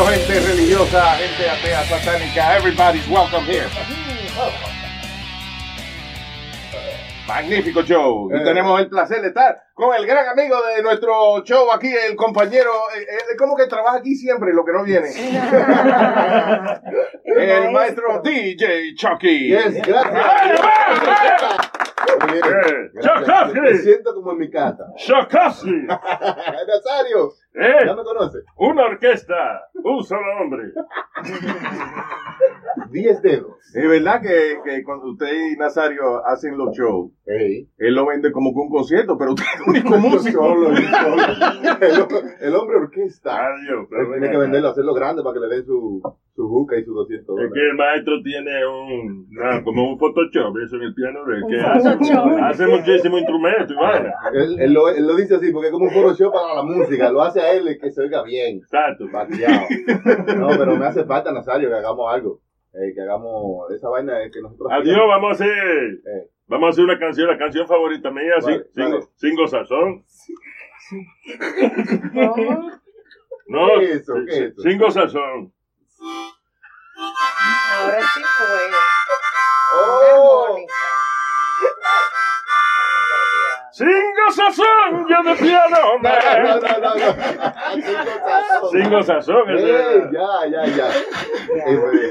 Hello, gente religiosa, gente atea, satánica. Everybody's welcome here. Magnífico show. Y tenemos el placer de estar con el gran amigo de nuestro show aquí, el compañero, eh, eh, ¿cómo que trabaja aquí siempre, lo que no viene? el maestro DJ Chucky. Yes, gracias. Gracias. Me siento como en mi casa. Shakasi, Nazario, ¿eh? ¿ya me conoce? Una orquesta, un solo hombre. Diez dedos. Es verdad que, que cuando usted y Nazario hacen los shows, él lo vende como que un concierto, pero usted es el único músico. solo. El, el hombre orquesta. Adiós, Él tiene que venderlo, hacerlo grande para que le den su, su buca y su 200 Es dólares. que el maestro tiene un, ah, como un Photoshop, eso en el piano de él, que hace, hace muchísimo instrumento y vaina. Él, él lo, él lo dice así porque es como un Photoshop para la música. Lo hace a él que se oiga bien. Exacto. Vaciado. No, pero me hace falta, Nazario, que hagamos algo. Eh, que hagamos esa vaina de que nosotros. Adiós, vamos a hacer, Eh, vamos a hacer una canción, la canción favorita mía, Vale, sin, vale. sin gozazón. ¿Cómo? No, ¿Qué es eso? ¿Qué es eso? sin gozazón. Ahora sí fue. ¡Oh! Sin gozazón, yo piano, No, hombre. no, no, no, no. Sin gozazón, ese Ey, era. ya, ya, ya.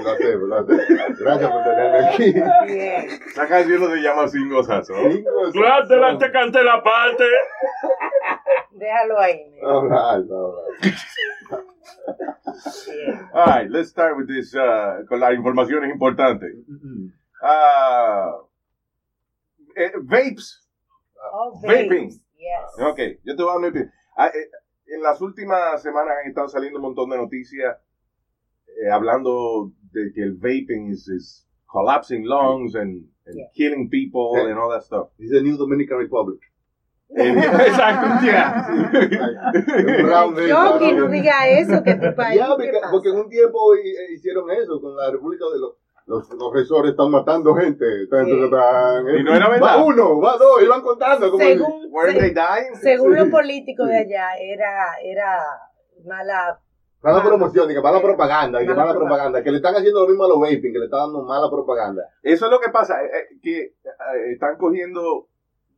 Lo hacemos, lo hacemos. Gracias por tenerme aquí. Esa canción no se llama Sin Gozazo. Cinco, Tú adelante cante la parte. Déjalo ahí. All right, all right. All right, let's start with this, uh, con las informaciones importantes. Ah, eh, vapes. Oh, Vaping. Yes. Ok, yo te voy a opinión. Ah, eh, en las últimas semanas han estado saliendo un montón de noticias eh, hablando de que el vaping is, is collapsing lungs and, and Yeah. killing people Yeah. and all that stuff. Is the new Dominican Republic. Eh, Exacto, Yo que no diga eso, que tu país. Ya, ¿qué porque, en un tiempo eh, hicieron eso con la República de los. Los, resores están matando gente. Tan, Sí. tan, tan. Y no era verdad. Va uno, va dos, iban contando. Como Según, Where se- they dying? según Sí. los políticos Sí. de allá, era, era mala. Mala promoción, y que mala propaganda, y que Mala mala propaganda. propaganda. Que le están haciendo lo mismo a los vaping, que le están dando mala propaganda. Eso es lo que pasa, eh, eh, que eh, están cogiendo,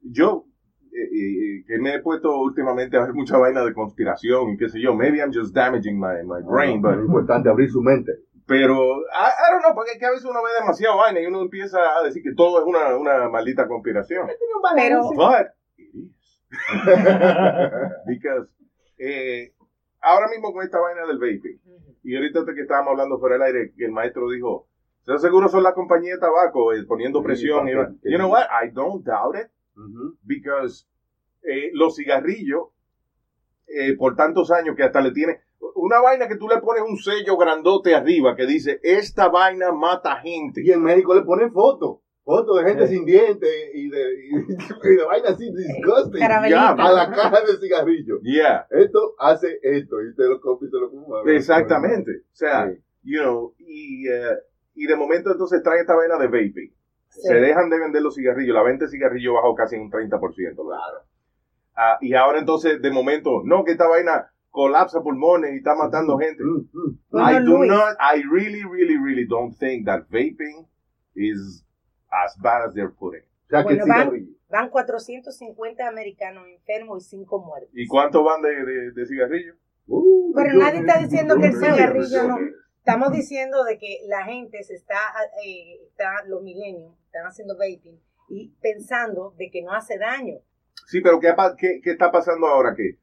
yo, eh, eh, que me he puesto últimamente a ver mucha vaina de conspiración y qué sé yo, maybe I'm just damaging my, my brain, Pero but, es importante abrir su mente. Pero, I, I don't know, porque es que a veces uno ve demasiado vaina y uno empieza a decir que todo es una, una maldita conspiración. Pero, But, it is. Because, eh, ahora mismo con esta vaina del vaping, y ahorita que estábamos hablando fuera del aire, que el maestro dijo, "¿Estás seguro son las compañías de tabaco eh, poniendo Sí, presión? Y, you know what? I don't doubt it, because eh, los cigarrillos, eh, por tantos años que hasta le tiene una vaina que tú le pones un sello grandote arriba que dice, esta vaina mata gente. Y en México le ponen fotos. Fotos de gente Sí. sin dientes y de, y, y de vainas así disgusting. Ya, a la caja de cigarrillo. Yeah. Esto hace esto y te lo copia y te lo fuma. Exactamente. O sea, Sí. you know, y, eh, y de momento entonces traen esta vaina de vaping. Sí. Se dejan de vender los cigarrillos. La venta de cigarrillos bajó casi en un 30%. Claro. Ah, y ahora entonces, de momento, no, que esta vaina colapsa pulmones y está matando gente. Mm, mm. I do Luis. not, I really, really, really don't think that vaping is as bad as they're putting. O sea, Bueno, van, cigarrillo. van 450 americanos enfermos y 5 muertos. ¿Y cuántos van de, de, de cigarrillos? Uh, Pero yo- nadie está diciendo que el cigarrillo no. Estamos diciendo de que la gente se está, eh, está los milenios, están haciendo vaping y pensando de que no hace daño. Sí, pero ¿qué, pa- qué, qué está pasando ahora? Que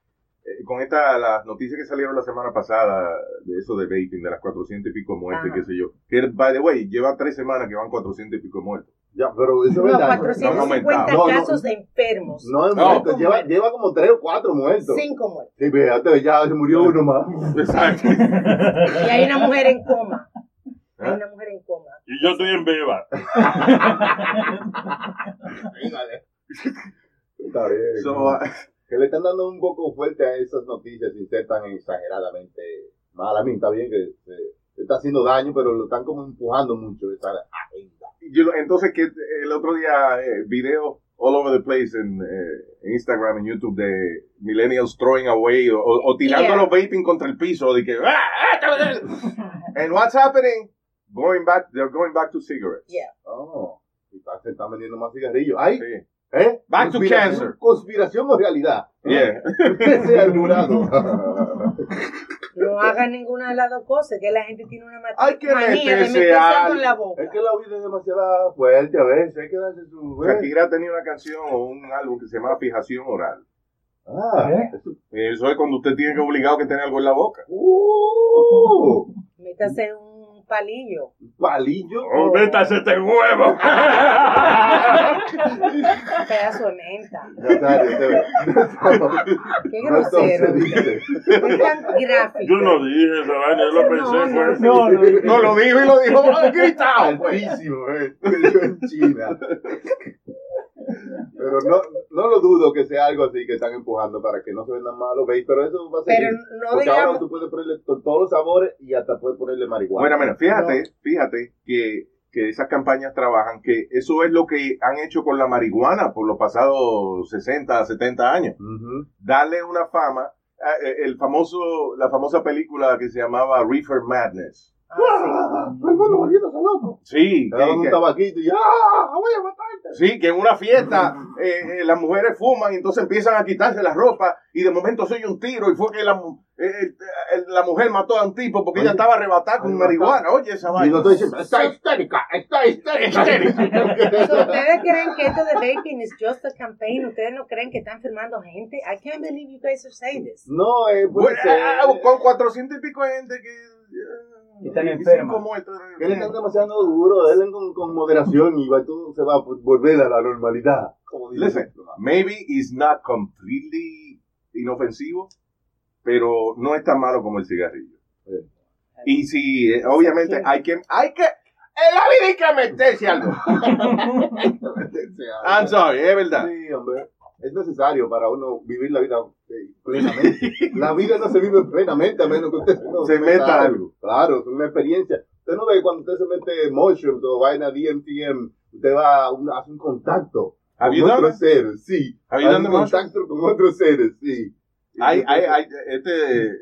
eh, con esta, las noticias que salieron la semana pasada de eso de vaping, de las 400 y pico muertes, Ajá. qué sé yo. Que, by the way, lleva tres semanas que van 400 y pico muertos. Ya, pero eso No, es verdad. 450 No, no, casos de enfermos. No muerto, lleva, lleva como tres o cuatro muertos. 5 muertos. Sí, fíjate, ya se murió uno más. Exacto. Y hay una mujer en coma. Hay ¿Ah? una mujer en coma. Y yo estoy en beba. Está bien. So, uh, que le están dando un poco fuerte a esas noticias sin ser tan exageradamente mal. A mí está bien que se, está haciendo daño, pero lo están como empujando mucho esa agenda. yo entonces, que el otro día, eh, video all over the place en, eh, Instagram, en YouTube, de millennials throwing away o, o- tirando Yeah. los vaping contra el piso, de que, "Ah, ah, ah, ah". and what's happening? Going back, they're going back to cigarettes. Yeah. Oh, y están vendiendo más cigarrillos. ¡Ay! Sí. ¿Eh? Back to Conspiración- cancer. Conspiración o realidad. Yeah. Jurado. No hagan ninguna de las dos cosas, que la gente tiene una ma- Hay que manía de meterse algo. en la boca. es que la vida es demasiado fuerte a veces. Hay que darse su. ¿eh? Shakira tenía una canción o un álbum que se llama Fijación Oral. Ah, eso- Eso es cuando usted tiene que obligado que tener algo en la boca. Uh, Métase un palillo. palillo. ¡Oh, métase este huevo! Un pedazo de menta. Qué No, grosero. Es tan gráfico. Yo no dije esa vaina, yo lo pensé. No, no, pues. No, no, No, lo dijo y lo dijo gritado. pues. Altísimo, eh. Yo en China. Pero no, no lo dudo que sea algo así que están empujando para que no se vendan malos, ¿veis? Pero eso va a ser. Pero no Porque ahora tú puedes ponerle to- todos los sabores y hasta puedes ponerle marihuana. Bueno, mira, fíjate, fíjate que, que esas campañas trabajan, que eso es lo que han hecho con la marihuana por los pasados 60, 70 años. Darle una fama, eh, el famoso, la famosa película que se llamaba Reefer Madness. ¡Ah! Todo el mundo volviéndose loco. Sí, Te daban que- un que- tabaquito y ¡ah! ¡Voy a matarte! sí, que en una fiesta eh, eh, las mujeres fuman y entonces empiezan a quitarse la ropa y de momento se oye un tiro y fue que la, eh, eh, eh, la mujer mató a un tipo porque ella Oye, estaba arrebatada con marihuana. Oye, esa Y vaina. no estoy diciendo, está histérica, está histérica. ¿Ustedes creen que esto de vaping is just a campaign? ¿Ustedes no creen que está enfermando gente? I can't believe you guys are saying this. No, eh, puede Bueno, ser. ah, con 400 y pico de gente que... eh, Que están y enfermas. Que le están demasiado duro, denle con, con moderación y va, todo se va a volver a la normalidad. Listen, ¿no? maybe it's not completely inofensivo, pero no es tan malo como el cigarrillo. Y si, eh, obviamente, hay que, hay que, en la vida hay que meterse algo. I'm sorry, es verdad. Sí, hombre. Es necesario para uno vivir la vida eh, plenamente. la vida no se vive plenamente a menos que usted no Se meta algo. Claro, es una experiencia. Usted no ve cuando usted se mete mushrooms o vaina DMTM, usted va a un, hace un contacto con otros seres, sí. Hace un contacto con otros seres, sí. Hay, hay, hay, este,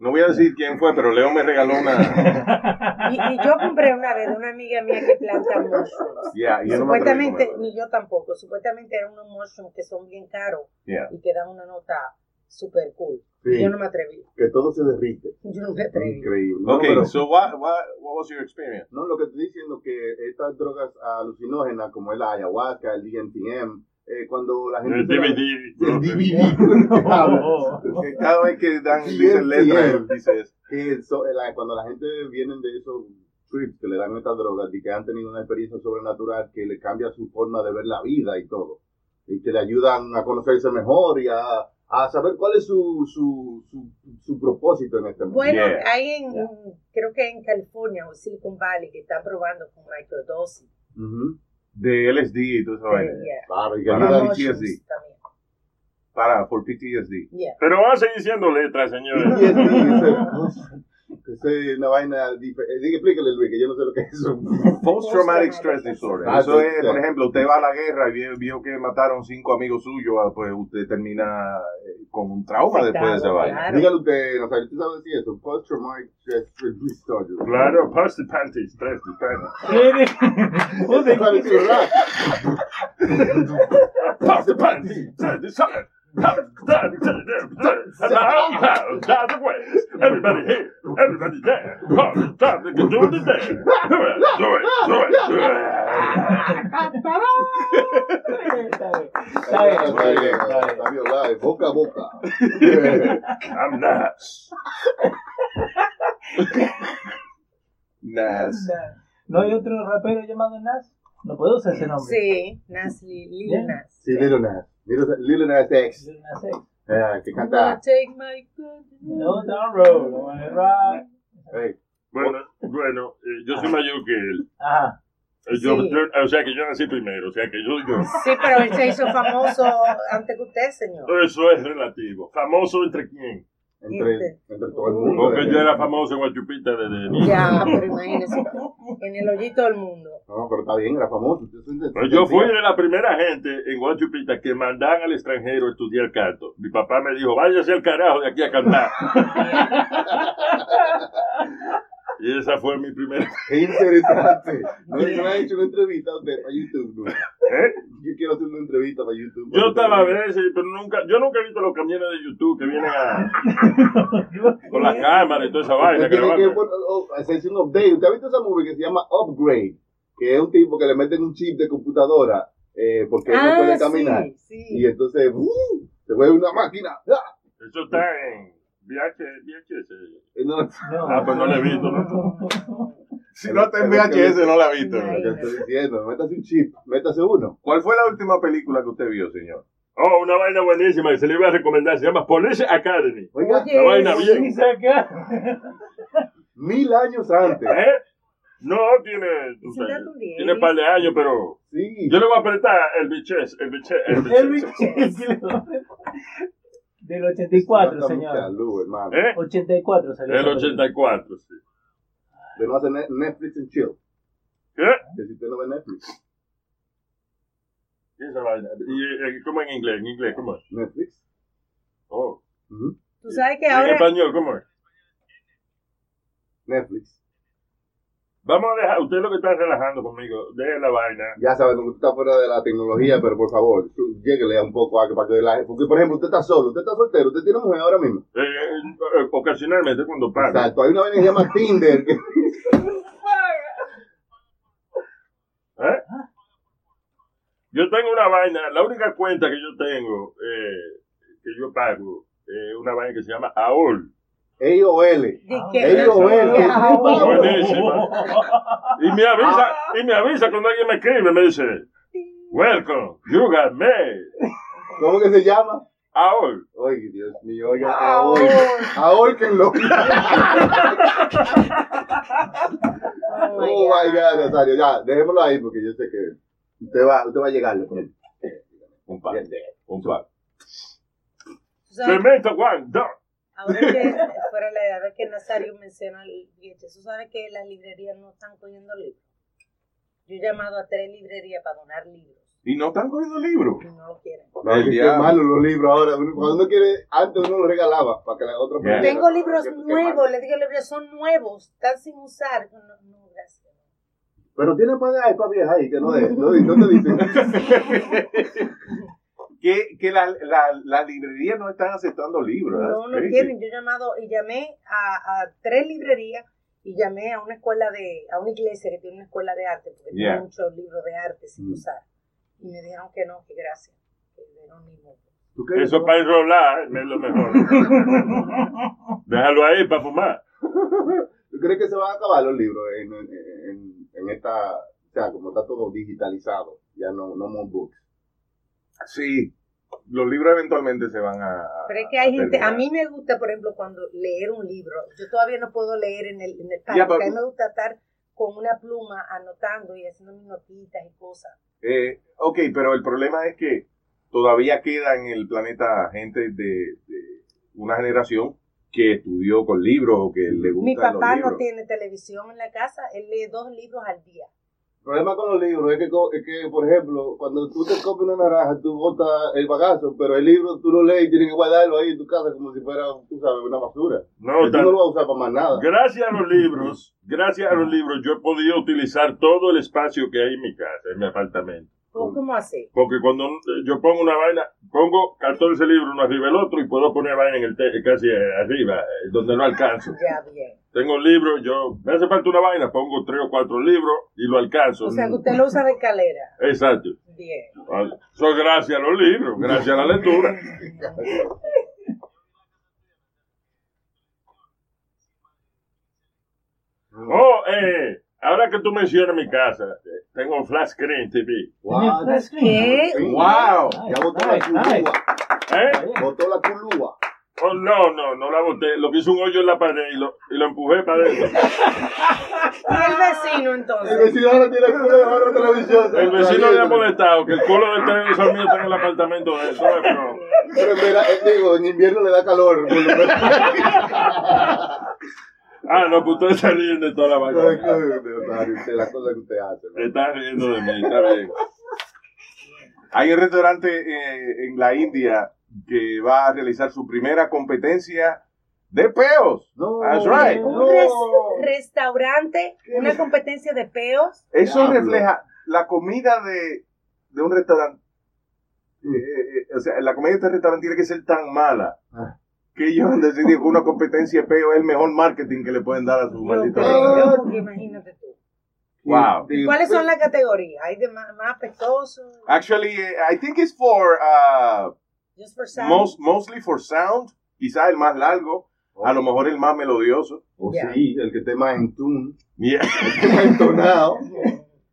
no voy a decir quién fue, pero Leo me regaló una, Y, y yo compré una vez de una amiga mía que planta mushrooms. yeah, y no Supuestamente, ni yo tampoco, supuestamente eran unos mushrooms que son bien caros Yeah. y que dan una nota super cool. Sí. Yo no me atreví. Que todo se derrite. Yo no me atreví. Increíble. No, Okay, pero- so what, what, what was your experience? No, lo que estoy diciendo que estas drogas alucinógenas como es la ayahuasca, el DMTM, eh, cuando la gente... El la- DVD. El DVD. Cada vez que dan, dicen letras, dice eso. eh, la- cuando la gente viene de esos trips que le dan estas drogas y que han tenido una experiencia sobrenatural que le cambia su forma de ver la vida y todo, y que le ayudan a conocerse mejor y a, a saber cuál es su, su, su, su propósito en este mundo. Bueno, Yeah. hay en, creo que en California o Silicon Valley que están probando con microdosis. Ujú. De LSD y todo eso. Eh, vaina. yeah. Claro, y que PTSD. Para, for PTSD. Yeah. Pero van a seguir siendo letras, señores. PTSD, es una vaina diferente. Explícale, Luis, que yo no sé lo que es eso. Post Traumatic Stress Disorder. Ah, Eso es, por ejemplo, usted va a la guerra y vio, vio que mataron cinco amigos suyos, ah, pues usted termina eh, con un trauma después de esa vaina. Claro. Dígale usted, Nazario, ¿usted sabe decir eso? Post-traumatic stress disorder. Claro, post the panties, stress the panties. ¿Usted sabe stress the sun. Everybody here, everybody there. Oh, time to do the day. Do it, do it, do it, do it. Está bien, está bien, está bien, está bien. Nazario Live, boca a boca. I'm nuts. Nas. ¿No hay otro rapero llamado Nas? No puedo usar ese nombre. Sí, Nas, Lil. Nas. Sí, Little Nas. X. Lil Nas X. Eh, que canta. take my gun. No down road, no. Hey, Bueno, bueno, eh, yo soy mayor que él. Ajá. Eh, Yo, Sí. yo- o sea que yo nací primero, o sea que yo, yo. Sí, pero él se hizo famoso antes que usted, señor. Eso es relativo. ¿Famoso entre quién? Entre, entre todo el mundo. Porque yo era famoso en Guachupita desde niño. Ya, pero imagínese, en el hoyito del mundo. No, pero está bien, era famoso. Pero yo fui de la primera gente en Guachupita que mandaban al extranjero a estudiar canto. Mi papá me dijo, váyase al carajo de aquí a cantar. y esa fue mi primera. Qué interesante. No, no ha hecho una entrevista a usted para YouTube. nunca. ¿Eh? Yo quiero hacer una entrevista para YouTube. Yo estaba a veces, pero nunca, yo nunca he visto los camiones de YouTube que vienen a, con la cámara y toda esa vaina. Usted tiene que oh, hacerse un update. ¿Usted ha visto esa movie que se llama Upgrade? Que es un tipo que le meten un chip de computadora eh, porque él no puede caminar. Ah, sí, Y sí. entonces ¡uh! se vuelve una máquina. ¡Ah! Eso está en VH, VHS. Y no- No. Ah, pues no le he visto, ¿no? Si no está en VHS, no la ha visto. Lo que estoy diciendo, métase un chip, métase uno. ¿Cuál fue la última película que usted vio, señor? Oh, una vaina buenísima que se le iba a recomendar. Se llama Police Academy. Oiga, La vaina bien. Mil años antes. ¿Eh? No, tiene, tiene un par de años, pero Sí. yo le voy a apretar el biches, el biches, el El biches. Del 84, Gasta señor. luz, hermano. ¿Eh? 84 salió. El esa película. 84, sí. De no hacer ne- Netflix and chill. ¿Qué? Que si usted no ve Netflix. ¿Qué es esa vaina? ¿Y eh, cómo en inglés? ¿En inglés cómo es? Netflix. Oh. Ujú. Tú sabes que ¿En ahora... español cómo es? Netflix. Vamos a dejar, usted lo que está relajando conmigo, deje la vaina. Ya que usted está fuera de la tecnología, pero por favor, lléguele un poco a que para que la Porque, por ejemplo, usted está solo, usted está soltero, usted tiene mujer ahora mismo. Eh, eh, ocasionalmente cuando paga. Exacto. Hay una vaina que se llama Tinder. que- ¿Eh? Yo tengo una vaina, la única cuenta que yo tengo, eh, que yo pago, es una vaina que se llama AOL. AOL. Ah, que- AOL. ¿qué pasa? Buenísima. Y me avisa, y me avisa cuando alguien me escribe, me dice, welcome, you got mail. ¿Cómo que se llama? AOL. Oye, Dios mío, oiga, AOL. Ahorquenlo. Oh, my Oh my God. God, Nazario, ya, dejémoslo ahí porque yo sé que usted va, usted va a llegarle. pues. Un par. Un par. Cemento, one, dos. Ahora que fuera la edad que Nazario menciona el VHS, tú sabes que las librerías no están cogiendo libros. Yo he llamado a tres librerías para donar libros Y no están cogiendo libros. y no lo quieren. No, es que malo los libros ahora. Cuando uno quiere, antes uno los regalaba para que la otra Yeah. persona- Tengo libros nuevos, malo. le digo libros son nuevos, están sin usar. No, no, gracias. Pero tiene para de para vieja ahí, que no es. No, no te dicen. Que, que las la, la librerías no están aceptando libros. No, no quieren. Yo he llamado y llamé a, a tres librerías y llamé a una escuela de, a una iglesia que tiene una escuela de arte, porque Yeah. tiene muchos libros de arte sin Mm. usar. Y me dijeron que no, que gracias. Que de no ni modo. ¿Tú crees Eso para enrolar es lo mejor. Déjalo ahí para fumar. ¿Tú crees que se van a acabar los libros en, en, en- en esta, o sea, como está todo digitalizado, ya no, no more books? Sí, los libros eventualmente se van a. Pero es que hay gente, a mí me gusta, por ejemplo, cuando leer un libro, yo todavía no puedo leer en el, en el Ya, porque a mí me gusta estar con una pluma anotando y haciendo mis notitas y cosas. Eh, ok, pero el problema es que todavía queda en el planeta gente de, de una generación que estudió con libros o que le gustan Mi papá los no tiene televisión en la casa, él lee dos libros al día. El problema con los libros es que, co- es que, por ejemplo, cuando tú te comes una naranja, tú botas el bagazo, pero el libro tú lo lees y tienes que guardarlo ahí en tu casa como si fuera, tú sabes, una basura. No, tú no lo vas a usar para más nada. Gracias a los libros, gracias a los libros, yo he podido utilizar todo el espacio que hay en mi casa, en mi apartamento. ¿Cómo, cómo así? Porque cuando yo pongo una vaina, pongo 14 libros uno arriba del otro y puedo poner vaina en el te- casi arriba, eh, donde no alcanzo. Ya, bien. Tengo libros, yo, me hace falta una vaina, pongo tres o cuatro libros y lo alcanzo. O sea, que usted lo usa de escalera. Exacto. Bien. Eso es gracias a los libros, gracias a la lectura. Oh, eh, ahora que tú mencionas mi casa, tengo flash screen TV. Wow. ¿Qué? ¡Wow! Ya botó la culúa. ¿Eh? Botó la culúa. Oh, no, no, no la boté. Lo que hizo un hoyo en la pared y lo, y lo empujé para adentro. ¿Y el vecino El entonces? vecino ahora tiene culo de la televisión. El vecino le ha molestado que el culo del televisor mío está en el apartamento de él. ¿sabes? Pero- vera- eh, digo, en invierno le da calor. Ah, no, pues usted está riendo de toda la vaina. qué de las cosas que usted hace. ¿no? Está riendo de mí, está bien. Hay un restaurante eh, en la India que va a realizar su primera competencia de peos. No, That's right. Un no. res- restaurante, una competencia de peos. Eso Diablo. refleja la comida de, de un restaurante. eh, eh, eh, o sea, la comida de este restaurante tiene que ser tan mala Ah. que ellos han decidido que una competencia de peo es el mejor marketing que le pueden dar a su maldito restaurante. imagínate tú. Wow. ¿Cuáles son las categorías? ¿Hay de más, más? Actually, I think it's for uh, Just for sound? most, mostly for sound. Quizá el más largo, a lo mejor el más melodioso. O Ya. sí, el que esté más en tune, Yeah. el que más entonado.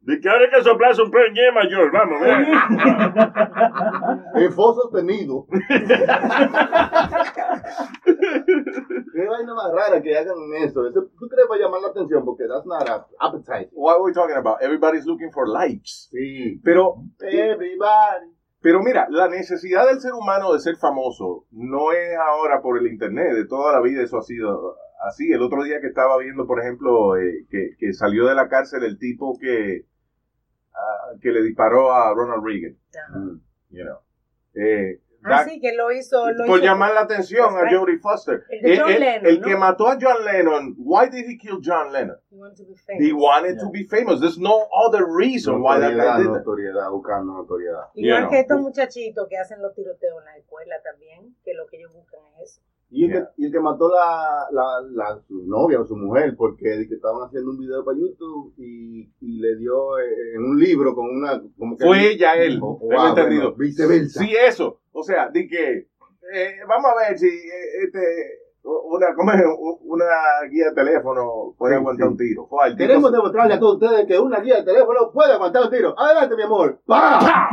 De que ahora hay que soplarse un pez en mayor, vamos, ven. El fo sostenido. Qué vaina más rara que hagan eso. ¿Tú crees para llamar la atención? Porque that's not a- appetizing. What are we talking about? Everybody's looking for likes. Sí. Pero Everybody. Pero mira, la necesidad del ser humano de ser famoso no es ahora por el internet, de toda la vida eso ha sido así. El otro día que estaba viendo, por ejemplo, eh, que, que salió de la cárcel el tipo que, ah, que le disparó a Ronald Reagan, Ajá. you know. Eh, Ah, that- sí, que lo hizo. Lo por hizo llamar la atención a. Jodie Foster. El Lennon, el ¿no? que mató a John Lennon, why did he kill John Lennon? He wanted to be famous. He wanted to be famous. There's no other reason why that guy did that. notoriedad, buscando notoriedad. Igual que estos muchachitos que hacen los tiroteos en la escuela también, que lo que ellos buscan es eso. Y el, Yeah. que, y el que mató la, la, la, su novia o su mujer porque que estaban haciendo un video para YouTube y, y le dio eh, en un libro con una... Como que Fue ella, él. Oh, Tengo wow, entendido. viceversa. Sí, eso. O sea, di que eh, vamos a ver si eh, este una ¿cómo es? una guía de teléfono puede Sí, aguantar sí. un tiro. Tipo- Queremos demostrarle a todos ustedes que una guía de teléfono puede aguantar un tiro. Adelante, mi amor. ¡Pah!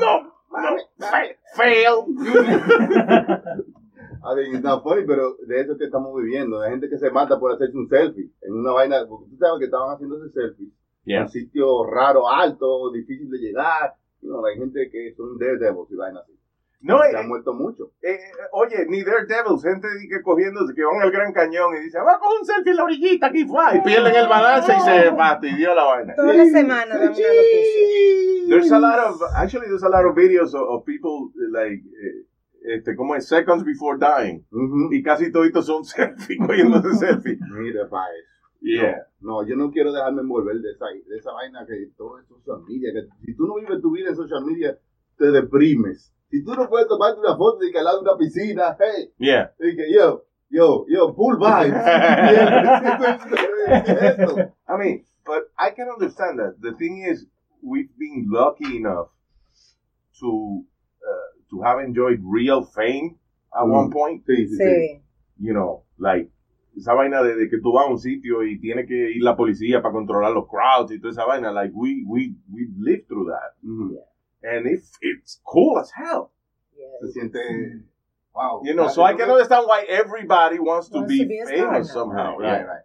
no, no, fa- fail. A ver, está funny, pero de eso que estamos viviendo, de gente que se mata por hacerse un selfie en una vaina, porque tú sabes que estaban haciéndose selfies Yeah. en sitios raros, altos, difícil de llegar. You know, hay gente que son daredevils y vainas así. No, se eh, han muerto mucho. eh, oye, ni Daredevils, gente que cogiéndose, que van al Gran Cañón y dicen, va con un selfie en la orillita, aquí fue. Y pierden el balance y se fastidió la vaina. Toda la semana una noticia. There's a lot of, actually there's a lot of videos of, of people like, eh, este, como es seconds before dying. Ujú. Y casi toditos son selfie, cogiéndose selfie. Mira, pa' eso. Yeah. No, no, yo no quiero dejarme envolver de esa, de esa vaina que todo es social media. Que si tú no vives tu vida en social media, te deprimes. Si tú no puedes tomarte una foto de que al lado de una piscina, hey, Yeah. y que yo, yo, yo, full vibes. I mean, but I can understand that. The thing is, we've been lucky enough to uh, to have enjoyed real fame at Mm. one point. Sí, sí, sí. Sí. You know, like esa vaina de, de que tú vas a un sitio y tiene que ir la policía para controlar los crowds y toda esa vaina. Like we we we lived through that, Ujú. and it's it's cool as hell. Yeah, Se siente, wow. You know, so I can understand why everybody wants to Wants be to be famous somehow. Right, Right. right.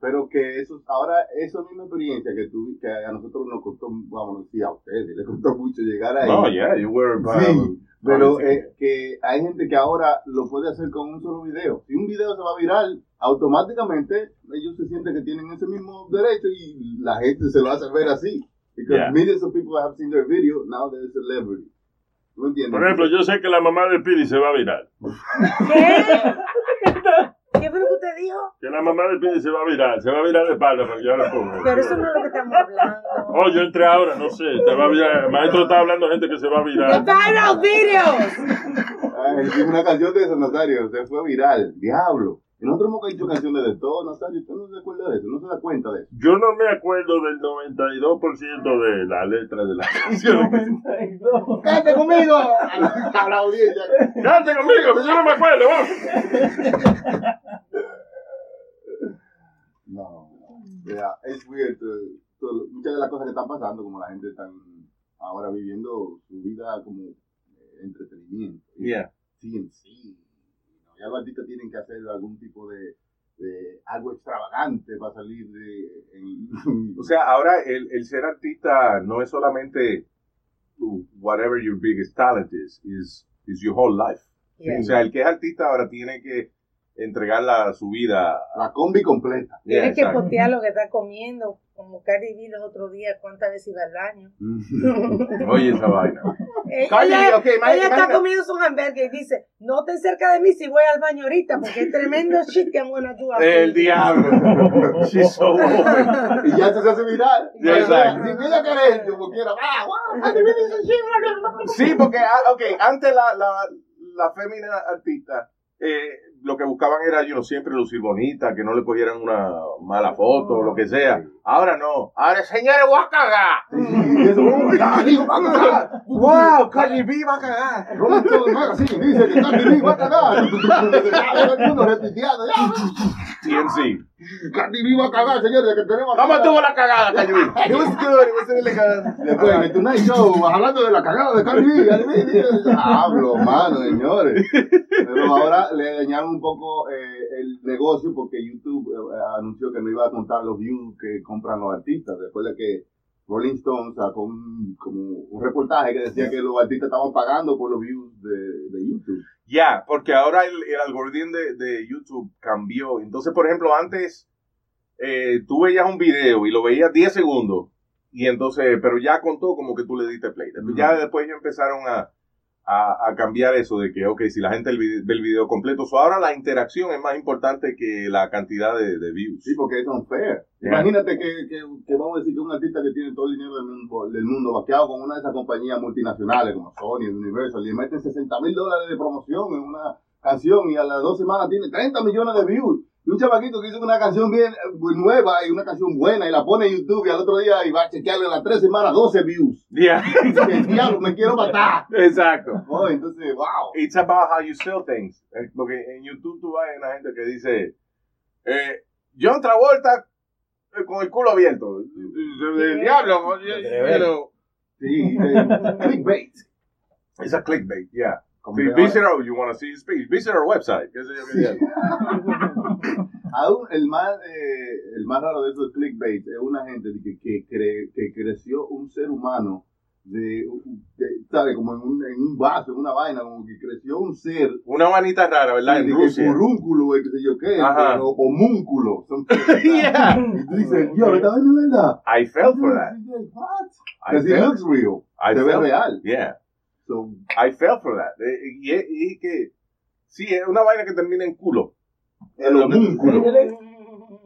Pero que eso, ahora, esa misma experiencia que, tú, que a nosotros nos costó, vamos a decir a ustedes, les costó mucho llegar ahí. Oh yeah, you were. Sí, Pero eh, que hay gente que ahora lo puede hacer con un solo video. Si un video se va viral, automáticamente ellos se sienten que tienen ese mismo derecho y la gente se lo hace ver así. Because Yeah. millions of people have seen their video, now they're celebrity. ¿Tú me entiendes? Por ejemplo, yo sé que la mamá de Pidi se va a virar. ¿Qué? ¿Qué fue lo que usted dijo? Que la mamá de Pidi se va a virar. Se va a virar de espalda para que yo la ponga. Pero eso no es lo que estamos hablando. Oh, yo entré ahora, no sé. Te va a virar. El maestro está hablando de gente que se va a ¡The virar. viral videos! Ay, una canción de eso, Nazario, se fue viral. Diablo. Nosotros hemos hecho canciones de todo, Nazario. ¿Usted no se acuerda de eso? ¿No se da cuenta de eso? Yo no me acuerdo del 92% de la letra de la canción. 92. ¡Cállate conmigo! A la audiencia. ¡Cante conmigo! Yo no me acuerdo. vamos. No, yeah, es weird. muchas de las cosas que están pasando, como la gente está ahora viviendo su vida como eh, entretenimiento. Yeah. Sí, en sí. ¿no? Ya los artistas tienen que hacer algún tipo de, de algo extravagante para salir de. en- O sea, ahora el, el ser artista no es solamente whatever your biggest talent is, is, is your whole life. Yeah. O sea, el que es artista ahora tiene que entregar la, su vida. la combi completa. Yeah, Tienes que postear lo que está comiendo, como Cardi B los otros días, cuántas veces iba al baño. Oye, esa vaina. Ella, Cardi B, ok, ella imagina- está imagina- comiendo su hamburger y dice, no te cerca de mí si voy al baño ahorita, porque es tremendo shit que I'm gonna do El this." diablo. She's so y ya se hace viral. Yeah, exacto. Si mira querer, como quiera. ¡Ah, wow! Sí, porque ah, okay, antes la, la, la fémina artista eh, lo que buscaban era, yo siempre lucir bonita, que no le cogieran una mala foto o lo que sea. Ahora no. Ahora, señores, voy a cagar. ¡oh, B va a cagar! ¡Wow! Cardi B va a cagar. Rolling Stone Magazine dice que Cardi B va a cagar. Todo el mundo retuiteando. TNC. Cardi B va a cagar, señores, que tenemos... ¿Cómo estuvo la cagada, Cardi B? It was good, it was really good. Después el Tonight Show, hablando de la cagada de Cardi B. Cardi B, Hablo, mano, señores. Pero ahora le dañaron un poco eh, el negocio porque YouTube eh, anunció que no iba a contar los views que compran los artistas. Después de que Rolling Stone sacó un, como un reportaje que decía que los artistas estaban pagando por los views de, de YouTube. Ya, porque ahora el, el algoritmo de, de YouTube cambió. Entonces, por ejemplo, antes eh, tú veías un video y lo veías 10 segundos. Y entonces, pero ya contó como que tú le diste play. Entonces, Ya después ellos empezaron a, a, a cambiar eso de que, ok, si la gente ve el video completo, so ahora la interacción es más importante que la cantidad de, de views. Sí, porque es unfair. Yeah. Imagínate que, que, que vamos a decir que un artista que tiene todo el dinero del mundo, del mundo vaqueado con una de esas compañías multinacionales como Sony, Universal, le meten 60 mil dólares de promoción en una canción y a las dos semanas tiene 30 millones de views. Un chavaquito que hizo una canción bien eh, nueva y una canción buena y la pone en YouTube y al otro día y va a chequearle las tres semanas 12 views. Yeah. Diablo, me quiero matar. Exacto. Oh, entonces, wow. It's about how you sell things. Eh, Porque en YouTube tú vas a una gente que dice, eh, John Travolta eh, con el culo abierto. El diablo. pero- Sí, clickbait. It's a clickbait, yeah. Visit our, you want to see his speech, visit our website. yo. Aún el más, eh, el más raro de esos clickbait es una gente que, que, cre- que creció un ser humano de, de- ¿sabe? Como en un, en un vaso, en una vaina, como que creció un ser Una manita rara, ¿verdad? En que Rusia. furúnculo, qué sé yo qué, Ajá. o homúnculo. son- Yeah. Y tú dices, Dios, esta vaina es verdad. I fell for that. What? Because it looks real. I Se ve real. Yeah. So, I fell for that. Eh, Y es y es que, sí, es una vaina que termina en culo. El homúnculo.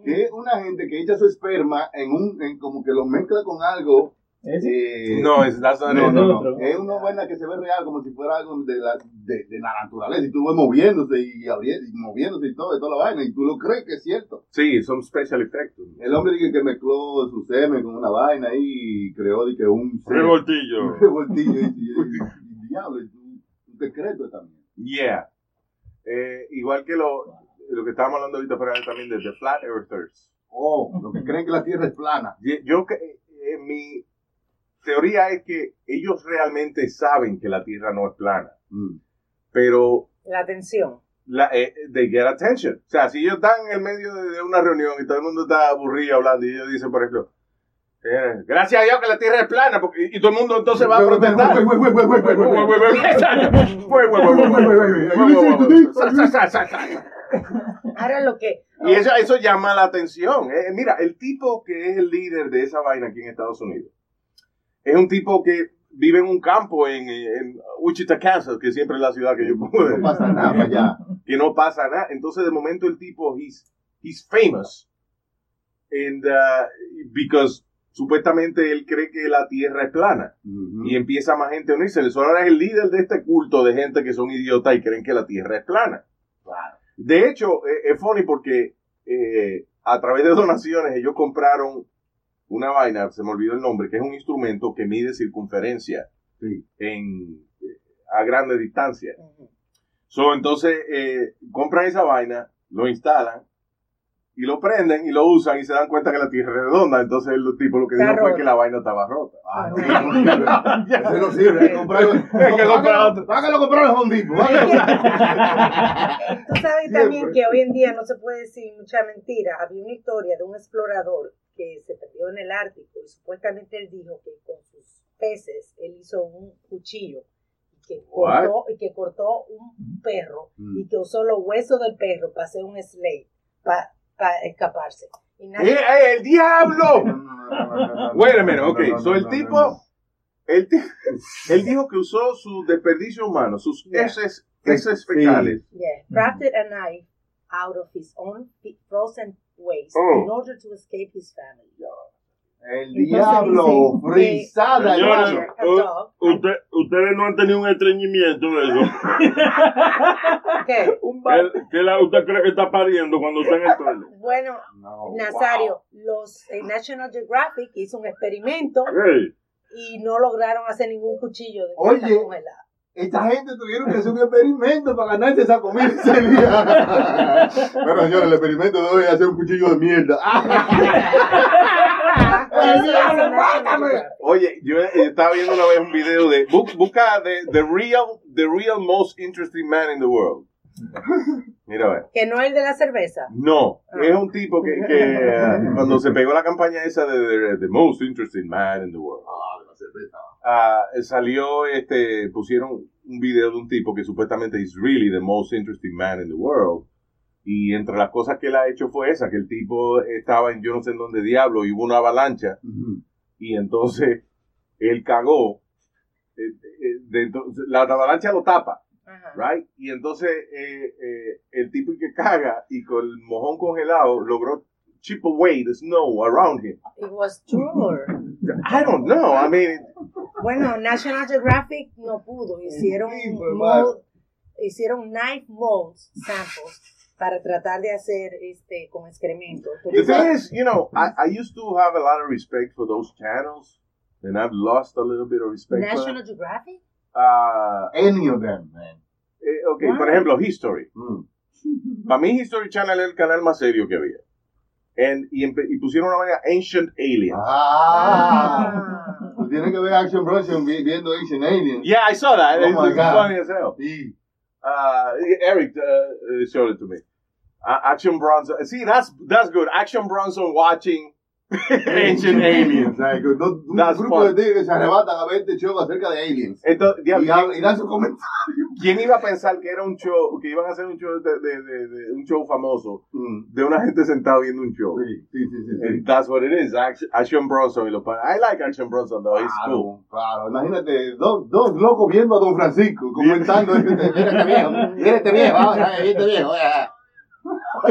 Que es una gente que echa su esperma en un, en como que lo mezcla con algo. es- eh, No, es not No, no, no. Es una vaina que se ve real, como si fuera algo de la, de, de la naturaleza. Y tú lo ves moviéndose y, abriendo, y moviéndose y todo, y toda la vaina. Y tú lo crees que es cierto. Sí, son special effects. El hombre dice que mezcló su semen con una vaina y creó de que un Revoltillo. un revoltillo. Y, y- diablo, y tú, tú te crees tú también. Yeah. Eh, igual que lo, lo que estábamos hablando ahorita fuera también de The Flat Earthers. Oh, los que creen que la tierra es plana. Yo, que- eh, mi teoría es que ellos realmente saben que la Tierra no es plana, Mm. pero La atención. la, eh, they get attention. O sea, si ellos están en el medio de, de una reunión y todo el mundo está aburrido hablando y ellos dicen, por ejemplo, Gracias a Dios que la tierra es plana, porque, y todo el mundo entonces va a protestar. Ahora lo que. Y eso, eso llama la atención. Eh, mira, el tipo que es el líder de esa vaina aquí en Estados Unidos es un tipo que vive en un campo en, en Wichita, Kansas, que siempre es la ciudad que yo pude. No pasa nada para allá. que no pasa nada. Entonces, de momento, el tipo, he's, he's famous. And, uh, because supuestamente él cree que la tierra es plana. Y empieza más gente a unirse. Él ahora es el líder de este culto de gente que son idiotas y creen que la tierra es plana. De hecho, eh, es funny porque eh, a través de donaciones ellos compraron una vaina, se me olvidó el nombre, que es un instrumento que mide circunferencia Sí. en, eh, a grande distancia. So, entonces, eh, compran esa vaina, lo instalan y lo prenden y lo usan y se dan cuenta que la tierra es redonda. Entonces, el tipo lo que dijo fue que la vaina estaba rota. Ah, no, sirve. Ese no sirve. Hay que. Hay que comprar el Home Depot. Tú sabes también que hoy en día no se puede decir mucha mentira. Había una historia de un explorador que se perdió en el Ártico y supuestamente él dijo que con sus peces él hizo un cuchillo y que cortó, y que cortó un perro Mm. y que usó los huesos del perro para hacer un slave, para escaparse. Y ¡Eh, nadie- eh, el diablo! No, no, no, no, no, no, Wait a minute, no, ok. So, el tipo, él, él dijo que usó su desperdicio humano, sus Yeah. heces, heces fecales. Yeah, crafted a knife out of his own frozen waste Oh. in order to escape his family. El Entonces diablo, que- frisada, Señores, usted- ustedes no han tenido un estreñimiento de eso. ¿Qué? La, usted cree que está pariendo cuando está en el toile. Bueno, No, Nazario, los eh, National Geographic hizo un experimento Hey, y no lograron hacer ningún cuchillo de Oye. congelada. Esta gente tuvieron que hacer un experimento para ganarse esa comida ese día. Bueno, señores, el experimento de hoy es hacer un cuchillo de mierda. Eso hizo National Geographic. Oye, yo estaba viendo una vez un video de. bu- Busca de the real, the real most interesting man in the world. Mira, a ver. Que no el de la cerveza. No, es un tipo que, que, eh, cuando se pegó la campaña esa de, de- The Most Interesting Man in the World, ah, salió, este, pusieron un video de un tipo que supuestamente is really the most interesting man in the world. Y entre las cosas que él ha hecho fue esa, que el tipo estaba en yo no sé en dónde diablo y hubo una avalancha y entonces él cagó. eh, eh, dentro- la avalancha lo tapa. Ajá. right? Y entonces eh, eh, el tipo que caga y con el mojón congelado logró chip away the snow around him. It was true. I don't know. I mean, Bueno, National Geographic no pudo. Hicieron, pues, mold- hicieron knife molds samples para tratar de hacer este con excremento. the thing is, you know, I, I used to have a lot of respect for those channels, and I've lost a little bit of respect for National. Geographic? Uh, Any of them, man. eh, okay, por ejemplo, History. Mm. Para mí, History Channel era el canal más serio que había. And, y, empe- y pusieron una manera Ancient Aliens. Ah. Tú tienes que ver Action Bronson vi- viendo Asian Aliens. Yeah, I saw that. Oh it's my God. funny as hell. Sí. Uh, Eric uh, uh, showed it to me. Uh, Action Bronson. See, that's that's good. Action Bronson watching Ancient Aliens. Un That's grupo fun. de tigres se arrebatan a ver este show acerca de aliens. Entonces, Y, diablo, hablan- y dan sus comentarios. ¿quién iba a pensar que era un show, que iban a hacer un show de, de- de- de- un show famoso Mm. de una gente sentada viendo un show? Sí, sí, sí, sí. that's what it is. Action, Bronson y los I like Action Bronson though. He's cool. Claro, claro. Imagínate, dos, dos locos viendo a Don Francisco comentando. este, este viejo, este viejo, ahora, mira este viejo.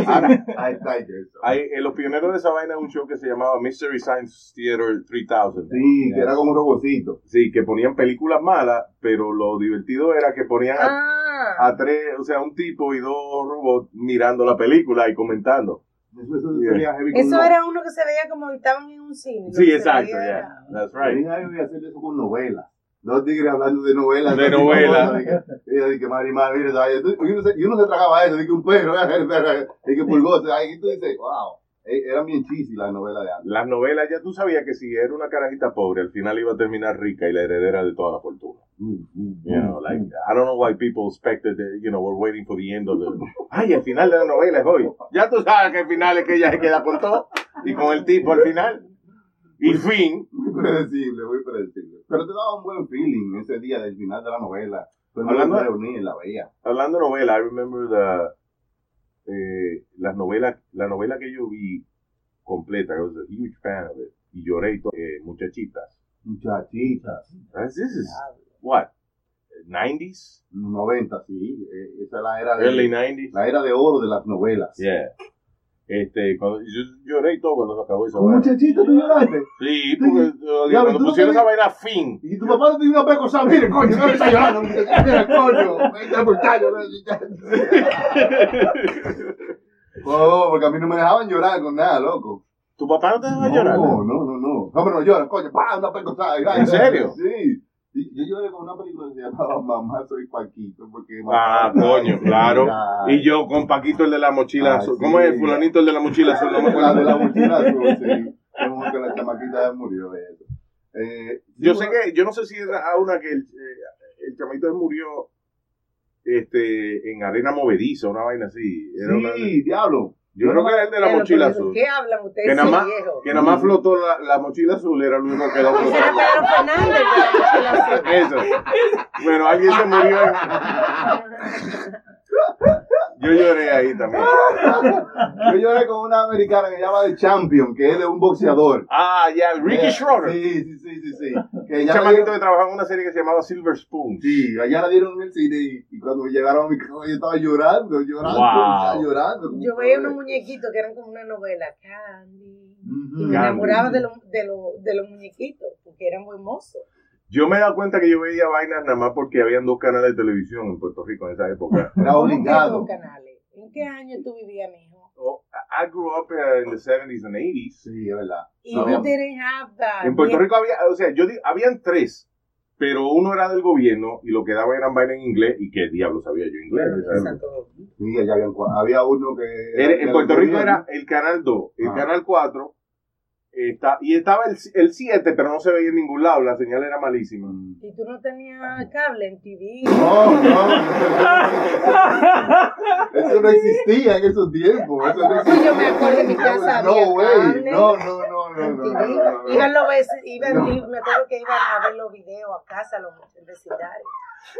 Ahora, Ahí está, ahí está. hay, eh, los pioneros de esa vaina un show que se llamaba Mystery Science Theater 3000. Sí, que era como un robocito. Sí, que ponían películas malas, pero lo divertido era que ponían a, Ah, a tres, o sea, un tipo y dos robots mirando la película y comentando. Eso, Yeah. era uno que se veía como estaban en un cine. Sí, exacto, yeah. That's right. Heavy hacer eso con novelas. Dos tigres hablando de novelas. De novelas. Mira, de que Mari, Mari, mira. Y uno, se, tragaba eso, de que un perro, de que pulgoso. Ahí tú dices, wow. Eh, Eran bien cheesy las novelas de antes. Las novelas, ya tú sabías que si era una carajita pobre, al final iba a terminar rica y la heredera de toda la fortuna. You know, like, I don't know why people expected, that, you know, we're waiting for the end of the... Ay, el final de la novela es hoy. Ya tú sabes que el final es que ella se queda con todo y con el tipo al final. Y fin. Muy predecible, muy predecible. Pero te daba un buen feeling ese día del final de la novela. Pero Hablando de- me reuní en la veía. Hablando de novela, I remember the, eh, las novelas, la novela que yo vi completa, I was a huge fan of it, y lloré y todo, eh, muchachitas. Muchachitas. This is, what, 90s? 90, sí. eh, esa es la era de, Early 90s? la era de oro de las novelas. Yeah. Este, cuando, yo lloré y todo cuando se acabó esa ¿Con vaina. muchachita tú lloraste? Sí, porque cuando ¿tú no pusieron esa vaina fin. Y tu papá no te dio una pecosa, mire, coño, no me está llorando, mira, coño, este muchacho, Oh, porque a mí no me dejaban llorar con nada, loco. ¿Tu papá no te dejaba No, llorar? no, no, no. No, pero no llora, coño, pa, una pecosada. ¿En serio? Sí. Yo lloré con una película que se llamaba Mamá Soy Paquito, porque... Ah, coño, claro. Y yo con Paquito el de la mochila azul. ¿Cómo es? Fulanito el de la mochila azul. La de la mochila azul, sí. Como que la chamaquita murió de eso. Eh, Yo sé que, yo no sé si era a una que el, eh, el chamito murió este, en arena movediza, una vaina así. Era una- Sí, diablo. Yo creo que el de la Pero, mochila pero, azul. ¿Qué hablan ustedes, Que nada más, que nada más flotó la, la mochila azul, era lo único que quedó Ese era. Pedro Fernández de la mochila azul. Eso. Bueno, alguien se murió. Yo lloré ahí también. Yo lloré con una americana que se llama The Champion, que es de un boxeador. Ah, ya, Ricky Eh, Schroeder. Sí, sí, sí, sí. sí. Que Un ella chamaquito que trabajaba en una serie que se llamaba Silver Spoon. Sí, allá la dieron en el cine y, y cuando me llegaron a mi casa yo estaba llorando, llorando, Wow. llorando. Yo veía unos muñequitos que eran como una novela, Candy. Y me enamoraba de, los de, los de los muñequitos, porque eran muy mozos. Yo me he dado cuenta que yo veía vainas nada más porque habían dos canales de televisión en Puerto Rico en esa época. Era ¿Cómo que obligado. dos canales? ¿En qué año tú vivías, mijo? Oh, I grew up in the 70s and 80s. Sí, es verdad. Y No, you didn't have that. En Puerto Rico había, o sea, yo di- habían tres, pero uno era del gobierno y lo que daba eran vainas en inglés y qué diablo sabía yo inglés. Santo Sí, cua- había uno que... Era- en Puerto Rico gobierno. era el canal 2, el Ah. canal 4, está, y estaba el, el 7, pero no se veía en ningún lado, la señal era malísima. Y tú no tenías cable en TV. No, no. Eso no existía en esos tiempos. Eso no existía. yo me acuerdo en mi casa No, había. No, no, no, no, no. Iban los iban- me acuerdo que iban a ver los videos a casa, los vecindarios.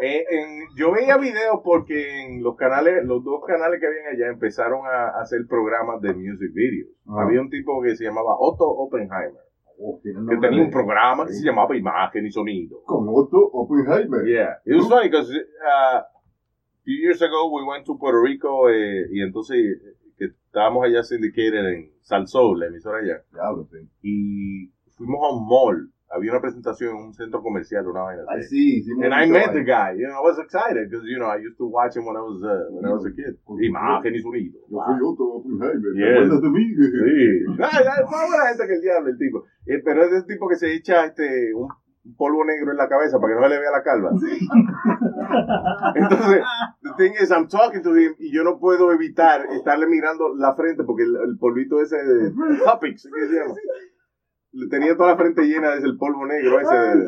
Eh, en- yo veía videos porque en los canales, los dos canales que habían allá empezaron a hacer programas de music videos. Ah. Había un tipo que se llamaba Otto Oppenheimer, Oh, que tenía un programa que se llamaba Imagen y Sonido. Con Otto Oppenheimer. Yeah, it was funny because uh, a few years ago we went to Puerto Rico eh, y entonces eh, que estábamos allá syndicated en Salsoul, la emisora allá, Diablo, sí. y fuimos a un mall. Había una presentación en un centro comercial, una vaina Ay, así. sí. And I met the guy, you know, I was excited because you know I used to watch him when I was uh, when I was a kid. Imagen y sonido. Yo soy Otto Oppenheimer. ¿Te Yes. de mí? Sí. Ay, ay, más buena gente que el diablo, el tipo. Eh, pero es ese tipo que se echa este un polvo negro en la cabeza para que no se le vea la calva. Entonces, the thing is, I'm talking to him y yo no puedo evitar estarle mirando la frente porque el, el polvito ese de Topics, ¿qué se llama? Le tenía toda la frente llena de ese polvo negro ese.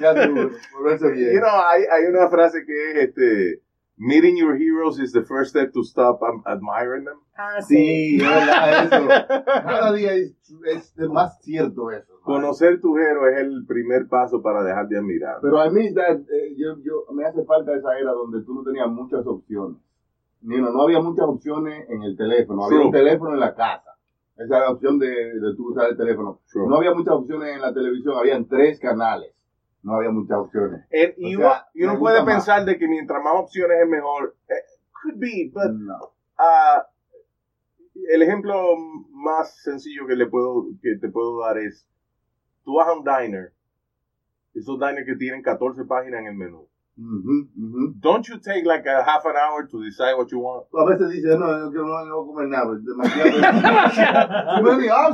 Ya tú, volverse bien. You know, hay, hay una frase que es este Meeting your heroes is the first step to stop um, admiring them. Ah, sí. Sí, es verdad eso. Cada día es, es más cierto eso. ¿no? Conocer tu héroe es el primer paso para dejar de admirar. Pero a mí that, eh, yo, yo, me hace falta esa era donde tú no tenías muchas opciones. Ni no, no había muchas opciones en el teléfono. Había True. un teléfono en la casa. Esa era la opción de, de tú usar el teléfono. No había muchas opciones en la televisión. Habían tres canales. No había muchas opciones. And- y uno, sea, y uno me puede más. pensar de que mientras más opciones es mejor. Eh, could be, but No. ah, el ejemplo más sencillo que le puedo que te puedo dar es tú vas a un diner, esos diners que tienen 14 páginas en el menú. Ujú. Don't you take like a half an hour to decide what you want? A veces dice, no, yo no, no voy a comer nada. pues, Demasiado.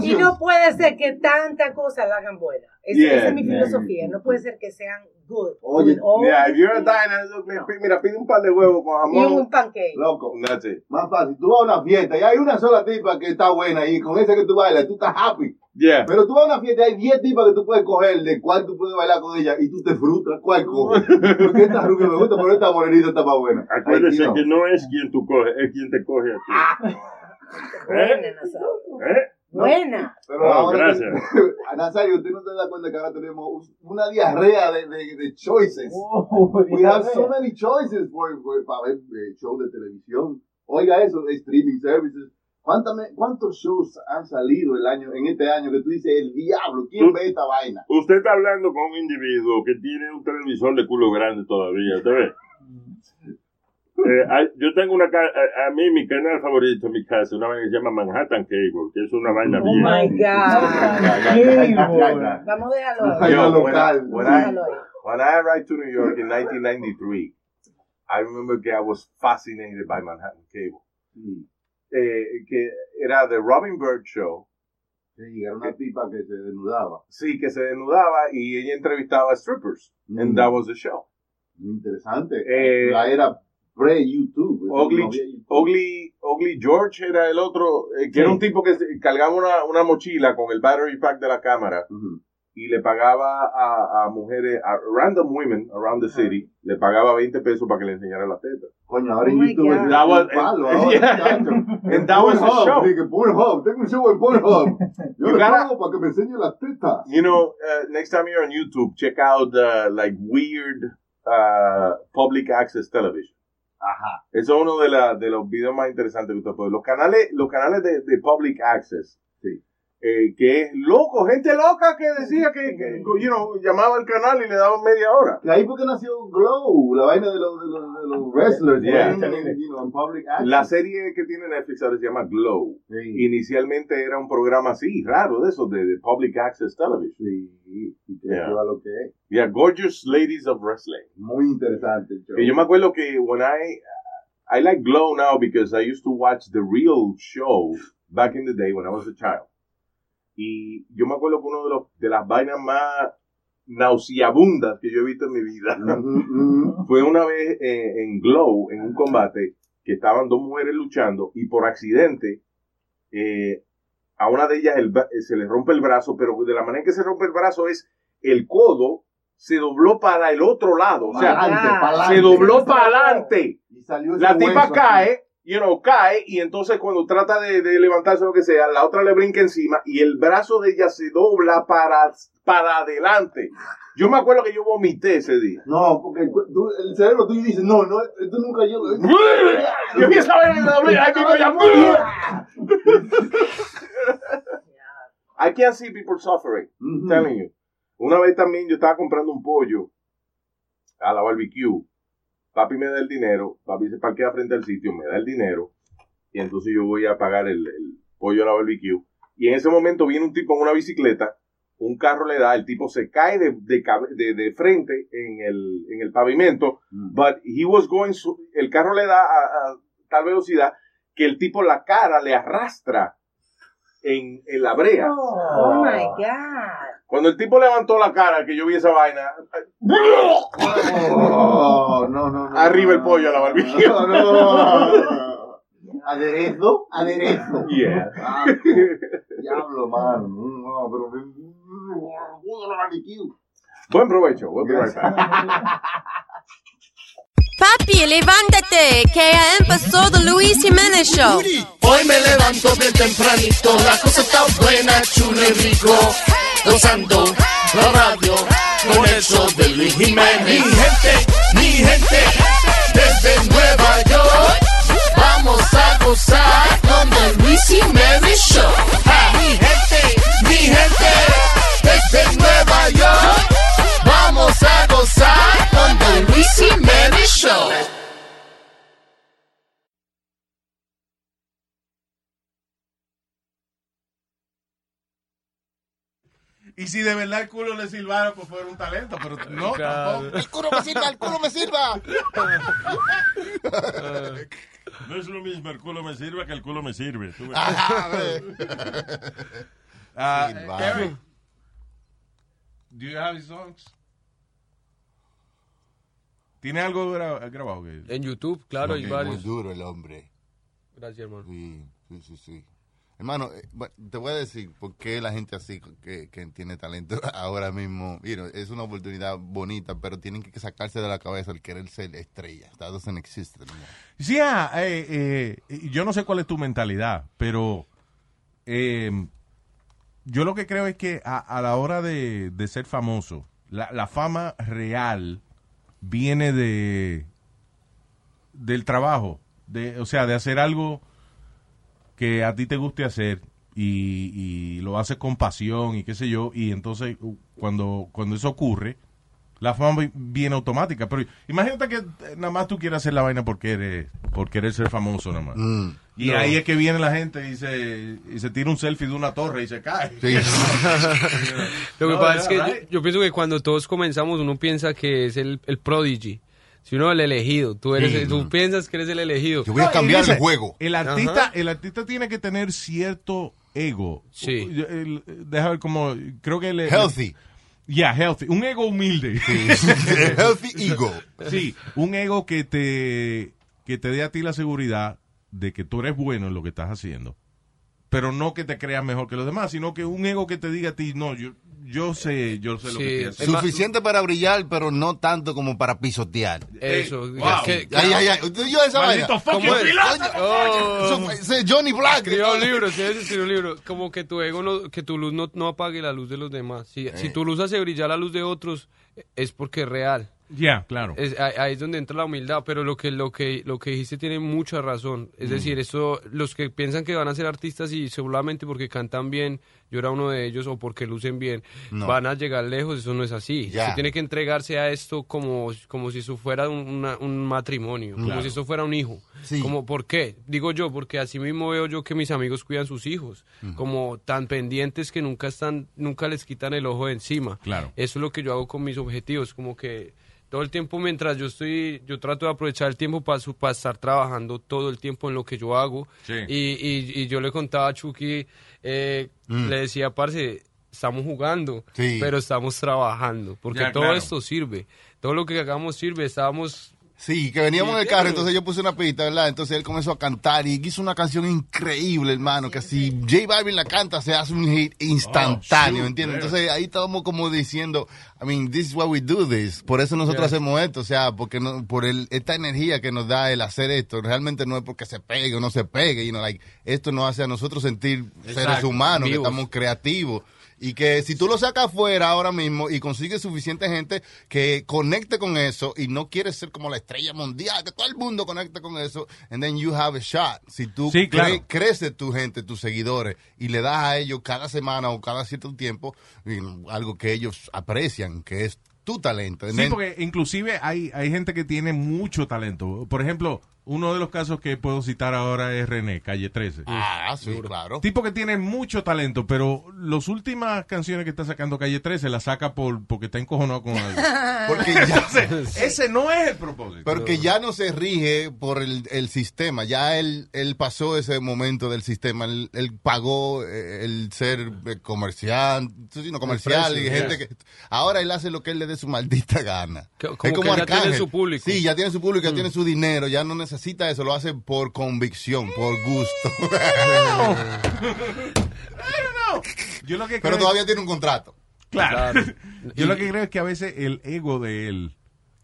Y no puede ser que tanta cosa la hagan buena. Esa, Yeah, esa es mi yeah. filosofía. No puede ser que sean good. Oye, these if you're a diner, mira, mira, pide un par de huevos con Y jamón. un pancake. Loco. That's it. Más fácil. Tú vas a una fiesta y hay una sola tipa que está buena y con esa que tú bailas, tú estás happy. Yeah. Pero tú vas a una fiesta y hay 10 tipas que tú puedes coger de cuál tú puedes bailar con ella y tú te frustras. ¿Cuál coges? Porque esta rubia me gusta, pero esta morenita está más buena. Acuérdese que no es quien tú coges, es quien te coge a ti. ¿Eh? Buena, Nazario. ¿Eh? Buena. Pero Oh, ahora, gracias. a Nazario, usted no se da cuenta que ahora tenemos una diarrea de, de, de choices. Oh, We have so many choices for, for- para ver eh, shows de televisión. Oiga eso, de streaming services. ¿Cuántas- ¿Cuántos shows han salido el año, en este año que tú dices, el diablo, ¿quién Tú- ve esta vaina? Usted está hablando con un individuo que tiene un televisor de culo grande todavía, ¿usted ve? Eh, hay- yo tengo una a, a mí mi canal favorito en mi casa, una vaina que se llama Manhattan Cable, que es una vaina Oh bien. my God. Vamos a dejarlo Yo, when I, when I- when I arrived to New York in 1993, I remember que I was fascinated by Manhattan Cable. Sí, Eh, que era The Robin Bird Show. sí, era una tipa que se desnudaba. Sí, que se desnudaba y ella entrevistaba a strippers. And Mm. that was the show. Muy interesante. Eh, la era pre-YouTube. YouTube. Ugly, Ugly George era el otro, eh, que era un tipo que cargaba una, una mochila con el battery pack de la cámara Ujú. y le pagaba a, a mujeres, a random women around the city, le pagaba 20 pesos para que le enseñara las tetas. Coño, ahora Oh en my YouTube es That was- un palo, and- ahora, yeah. And that was Pornhub, show. dije, Pornhub, tengo un show en Pornhub. Yo You le pago para que me enseñe las tetas. You know, uh, next time you're on YouTube, check out uh, like weird uh, public access television. Ajá. Eso es uno de, la- de los videos más interesantes que usted puede. Los canales, los canales de, de public access. Eh, que es loco, gente loca que decía que, que, you know, llamaba al canal y le daban media hora. Y ahí porque nació Glow, la vaina de los, de los, de los wrestlers. Yeah. en, en, you know, en public access. La serie que tiene Netflix ahora se llama Glow. Sí. Inicialmente era un programa así, raro, de esos, de, de public access television. Sí, y creció Yeah. lo que es. Yeah, Gorgeous Ladies of Wrestling. Muy interesante show. Que yo me acuerdo que when I I like Glow now because I used to watch the real show back in the day when I was a child. Y yo me acuerdo que uno de los de las vainas más nauseabundas que yo he visto en mi vida fue una vez en Glow, en un combate, que estaban dos mujeres luchando y por accidente eh, a una de ellas el eh, se le rompe el brazo, pero de la manera en que se rompe el brazo es el codo se dobló para el otro lado, o sea, Pa'lante, pa'lante. se dobló para adelante. La tipa cae, you know, cae, y entonces cuando trata de, de levantarse o lo que sea, la otra le brinca encima y el brazo de ella se dobla para, para adelante. Yo me acuerdo que yo vomité ese día. No, porque el, tú- el cerebro tuyo dice, no, no, esto nunca llegó. Yo empiezo a ver I can't see people suffering. I'm Ujú. telling you. Una vez también yo estaba comprando un pollo a la barbecue. Papi me da el dinero, papi se parquea frente al sitio, me da el dinero, y entonces yo voy a pagar el, el pollo a la barbecue. Y en ese momento viene un tipo en una bicicleta, un carro le da, el tipo se cae de, de, cabe- de- de frente en el, en el pavimento, Mm. but he was going, su- el carro le da a, a tal velocidad que el tipo la cara le arrastra en, en la brea. Oh my God. Cuando el tipo levantó la cara, que yo vi esa vaina, Oh, no, no, no. Arriba el pollo a la barbecue. No, no. Aderezo, aderezo. Yeah. Ah, diablo, mano. No, pero. Buen provecho. Buen provecho. Papi, levántate, que ya empezó The Luis Jiménez Show. Hoy me levanto bien tempranito, la cosa está buena, chulo y rico. Gozando la radio con el show de Luis Jiménez. Mi gente, mi gente, desde Nueva York, vamos a gozar con The Luis Jiménez Show. Y si de verdad el culo le silbara, pues fuera un talento, pero no, tampoco. El culo me sirva, el culo me sirva. No es lo mismo el culo me sirve que el culo me sirve. Tú ves. Ah. Ah, Silbara. Eric, do you have songs? ¿Tiene algo gra- grabado? que- En YouTube, claro, hay Muy varios. duro el hombre. Gracias, hermano. Sí, sí, sí, sí. Hermano, eh, te voy a decir por qué la gente así que, que tiene talento ahora mismo, know, es una oportunidad bonita, pero tienen que sacarse de la cabeza el querer ser estrella. That doesn't exist anymore. Sí, ah, eh, eh, yo no sé cuál es tu mentalidad, pero yo lo que creo es que a, la hora de, de ser famoso, la, la fama real viene de del trabajo, de, o sea, de hacer algo que a ti te guste hacer y, y lo haces con pasión y qué sé yo, y entonces uh, cuando, cuando eso ocurre, la fama vi- viene automática. Pero imagínate que eh, nada más tú quieras hacer la vaina porque eres, por querer ser famoso nada más. Mm. Y No. ahí es que viene la gente y se, y se tira un selfie de una torre y se cae. Lo que No, pasa es que right. yo, yo pienso que cuando todos comenzamos uno piensa que es el, el prodigy. Si uno es el elegido, tú eres, Sí. tú piensas que eres el elegido. No, y dice, El artista, el artista tiene que tener cierto ego. Sí. Yo- el- deja ver cómo, creo que le, Healthy. Ya, healthy. Un ego humilde. Healthy ego. Sí, un ego que te, que te dé a ti la seguridad de que tú eres bueno en lo que estás haciendo. Pero no que te creas mejor que los demás, sino que un ego que te diga a ti, no, yo, yo sé, yo sé lo que haciendo. Suficiente para brillar, pero no tanto como para pisotear. Eso. wow. que- Ay, ay, ay. ¿Tú yo esa Maldito fucking Oh. Johnny Black. Escribió un libro, sí, ese escribió un libro. Como que tu ego, no, que tu luz no, no apague la luz de los demás. Si, si tu luz hace brillar la luz de otros, es porque es real. Ya, claro. Es- ahí, es donde entra la humildad, pero lo que lo que lo que dijiste tiene mucha razón. Es Mm. decir, eso los que piensan que van a ser artistas y seguramente porque cantan bien, yo era uno de ellos o porque lucen bien, No. van a llegar lejos, eso no es así. Se tiene que entregarse a esto como como si eso fuera un, una- un matrimonio, como si eso fuera un hijo. Sí. Como ¿por qué? Digo yo, porque así mismo veo yo que mis amigos cuidan sus hijos, como tan pendientes que nunca están nunca les quitan el ojo de encima. Claro. Eso es lo que yo hago con mis objetivos, como que todo el tiempo mientras yo estoy, yo trato de aprovechar el tiempo para, su- para estar trabajando todo el tiempo en lo que yo hago. Sí. Y, y, y yo le contaba a Chucky, eh, Mm. le decía, parce, estamos jugando, Sí. pero estamos trabajando, porque Ya, todo claro. esto sirve, todo lo que hagamos sirve, estábamos... Sí, que veníamos en el carro, entonces yo puse una pista, ¿verdad? Entonces él comenzó a cantar y hizo una canción increíble, hermano, que si J Balvin la canta se hace un hit instantáneo, Oh, ¿entiendes? Entonces ahí estábamos como diciendo, I mean, this is why we do this. Por eso nosotros Yeah. hacemos esto, o sea, porque no, por el, esta energía que nos da el hacer esto, realmente no es porque se pegue o no se pegue, you know, like, esto nos hace a nosotros sentir seres humanos, que estamos creativos. Y que si tú lo sacas afuera ahora mismo y consigues suficiente gente que conecte con eso y no quieres ser como la estrella mundial, que todo el mundo conecte con eso, and then you have a shot. Si tú Sí, claro. cre- creces tu gente, tus seguidores, y le das a ellos cada semana o cada cierto tiempo algo que ellos aprecian, que es tu talento. Sí, porque inclusive hay, hay gente que tiene mucho talento. Por ejemplo, uno de los casos que puedo citar ahora es René, Calle 13. Ah, sí, claro. Tipo que tiene mucho talento, pero las últimas canciones que está sacando Calle 13 las saca por porque está encojonado con algo. Porque ya, Ese no es el propósito. Porque ya no se rige por el, el sistema, ya él, él pasó ese momento del sistema, él, él pagó eh, el ser eh, comercial, sino comercial, precio, y gente yes. que ahora él hace lo que él le dé su maldita gana. Que- Es como que ya tiene su público. Sí, ya tiene su público, ya Mm. tiene su dinero, ya no necesita eso, lo hace por convicción, por gusto. Yo lo que Pero creo- todavía tiene un contrato. Claro. Claro. Yo lo que creo es que a veces el ego de él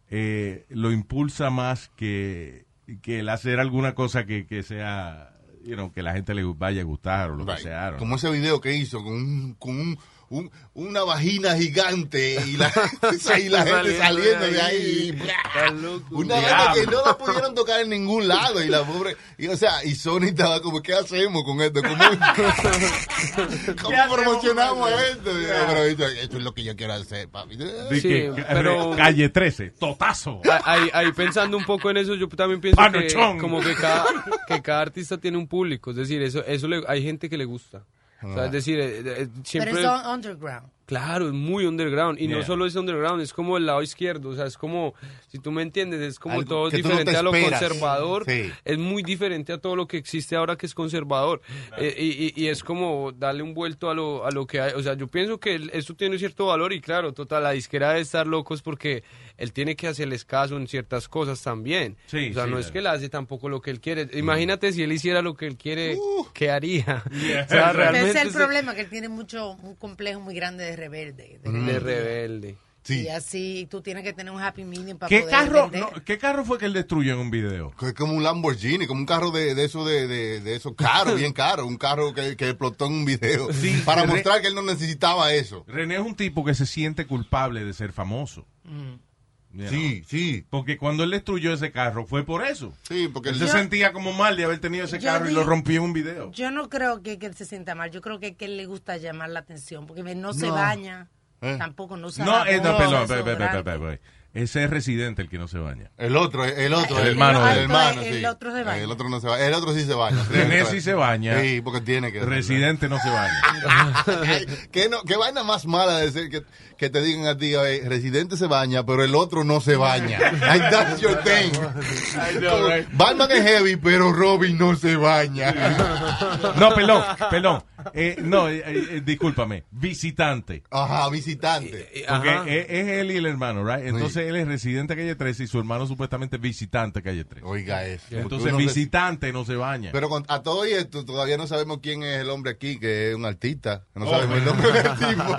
eh, lo impulsa más que, que el hacer alguna cosa que, que sea, you know, que la gente le vaya a gustar o lo que Right. sea. I don't Como ese video que hizo con, un, con un, un- una vagina gigante y la, y la gente saliendo de ahí. Una vaina que no la pudieron tocar en ningún lado y la pobre, y, o sea, y Sony estaba como, ¿qué hacemos con esto? ¿Cómo, cómo promocionamos esto? Y Pero esto, esto es lo que yo quiero hacer, papi. Sí, que- pero- Calle 13, totazo. Ahí, ahí pensando un poco en eso, yo también pienso que como que cada, que cada artista tiene un público, es decir, eso, eso le- hay gente que le gusta. O sea, es decir, eh, eh, Pero siempre... es un- underground. Claro, es muy underground. Y no solo es underground, es como el lado izquierdo. O sea, es como, si tú me entiendes, es como Algo todo no diferente te a lo conservador. Sí. Es muy diferente a todo lo que existe ahora que es conservador. Eh, y, y- y es como darle un vuelto a lo, a lo que hay. O sea, yo pienso que eso tiene cierto valor y claro, total, la disquera debe estar locos porque él tiene que hacerles caso en ciertas cosas también. Sí, o sea, sí, no claro. es que él hace tampoco lo que él quiere. Imagínate si él hiciera lo que él quiere, ¿qué haría? Yeah. O sea, Pero ese es el se- problema, que él tiene mucho, un complejo muy grande de rebelde. de de rebelde. Sí. Y así tú tienes que tener un happy medium para ¿Qué poder carro, no, ¿Qué carro fue que él destruyó en un video? Es como un Lamborghini, como un carro de, de eso de, de, de esos caros, bien caro, un carro que, que explotó en un video para Re- mostrar que él no necesitaba eso. René es un tipo que se siente culpable de ser famoso. You Sí, know. sí. Porque cuando él destruyó ese carro fue por eso. Sí, porque Él él- se sentía como mal de haber tenido ese Yo carro y lo rompió en un video. Yo no creo que, que él se sienta mal, yo creo que, que él le gusta llamar la atención, porque no se No. baña, ¿Eh? tampoco no usa No, eh, no, perdón, ese es residente el que no se baña. El otro, el otro, El hermano el él. hermano, El sí. otro se baña. El otro no se baña. El otro sí se baña. René sí se baña. Sí, porque tiene que. Residente no se baña. ¿Qué, no, ¿Qué vaina más mala de ser que, que te digan a ti, "Oye, residente se baña, pero el otro no se baña? Like, that's your thing. Batman es heavy, pero Robin no se baña. No, perdón, perdón. Eh, no, eh, eh, discúlpame. Visitante. Ajá, visitante. Porque Ajá. es, es él y el hermano, right? Entonces él es residente de calle 13 y su hermano supuestamente visitante de calle 13. Oiga eso. Entonces Porque visitante no se baña. Pero con- a todo esto, todavía no sabemos quién es el hombre aquí, que es un artista. No Oh, sabemos el nombre del tipo.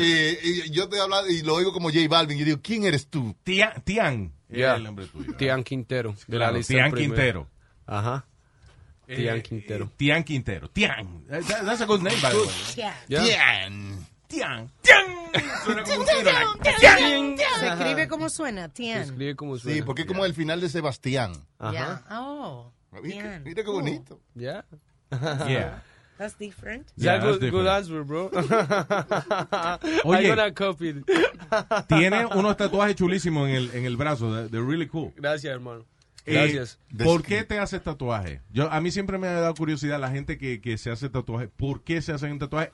y, y yo estoy hablando y lo oigo como J Balvin. Y digo, ¿quién eres tú? Tian, Tian Ya. es el nombre tuyo. Tian Quintero. De la lista Tian primero. Quintero. Ajá. Eh, Tian Quintero. Tian Quintero. Tian. Eh, that- That's a good name, by the way. Tian. Ya. Tian. Tian. Tian. Suena como un tiro, like, Se escribe como suena, Se Tian. escribe como suena. Sí, porque es como el final de Sebastián. Ajá. Oh, Mira, Tian. mira qué bonito. Ya. Yeah. That's different. Yeah, Yeah, that's good, good different. answer, bro. Oye. I'm gonna copy. Tiene unos tatuajes chulísimos en el, en el brazo. They're really cool. Gracias, hermano. Eh, Gracias. ¿Por qué te haces tatuaje? Yo, a mí siempre me ha dado curiosidad la gente que, que se hace tatuaje. ¿Por qué se hacen un tatuaje?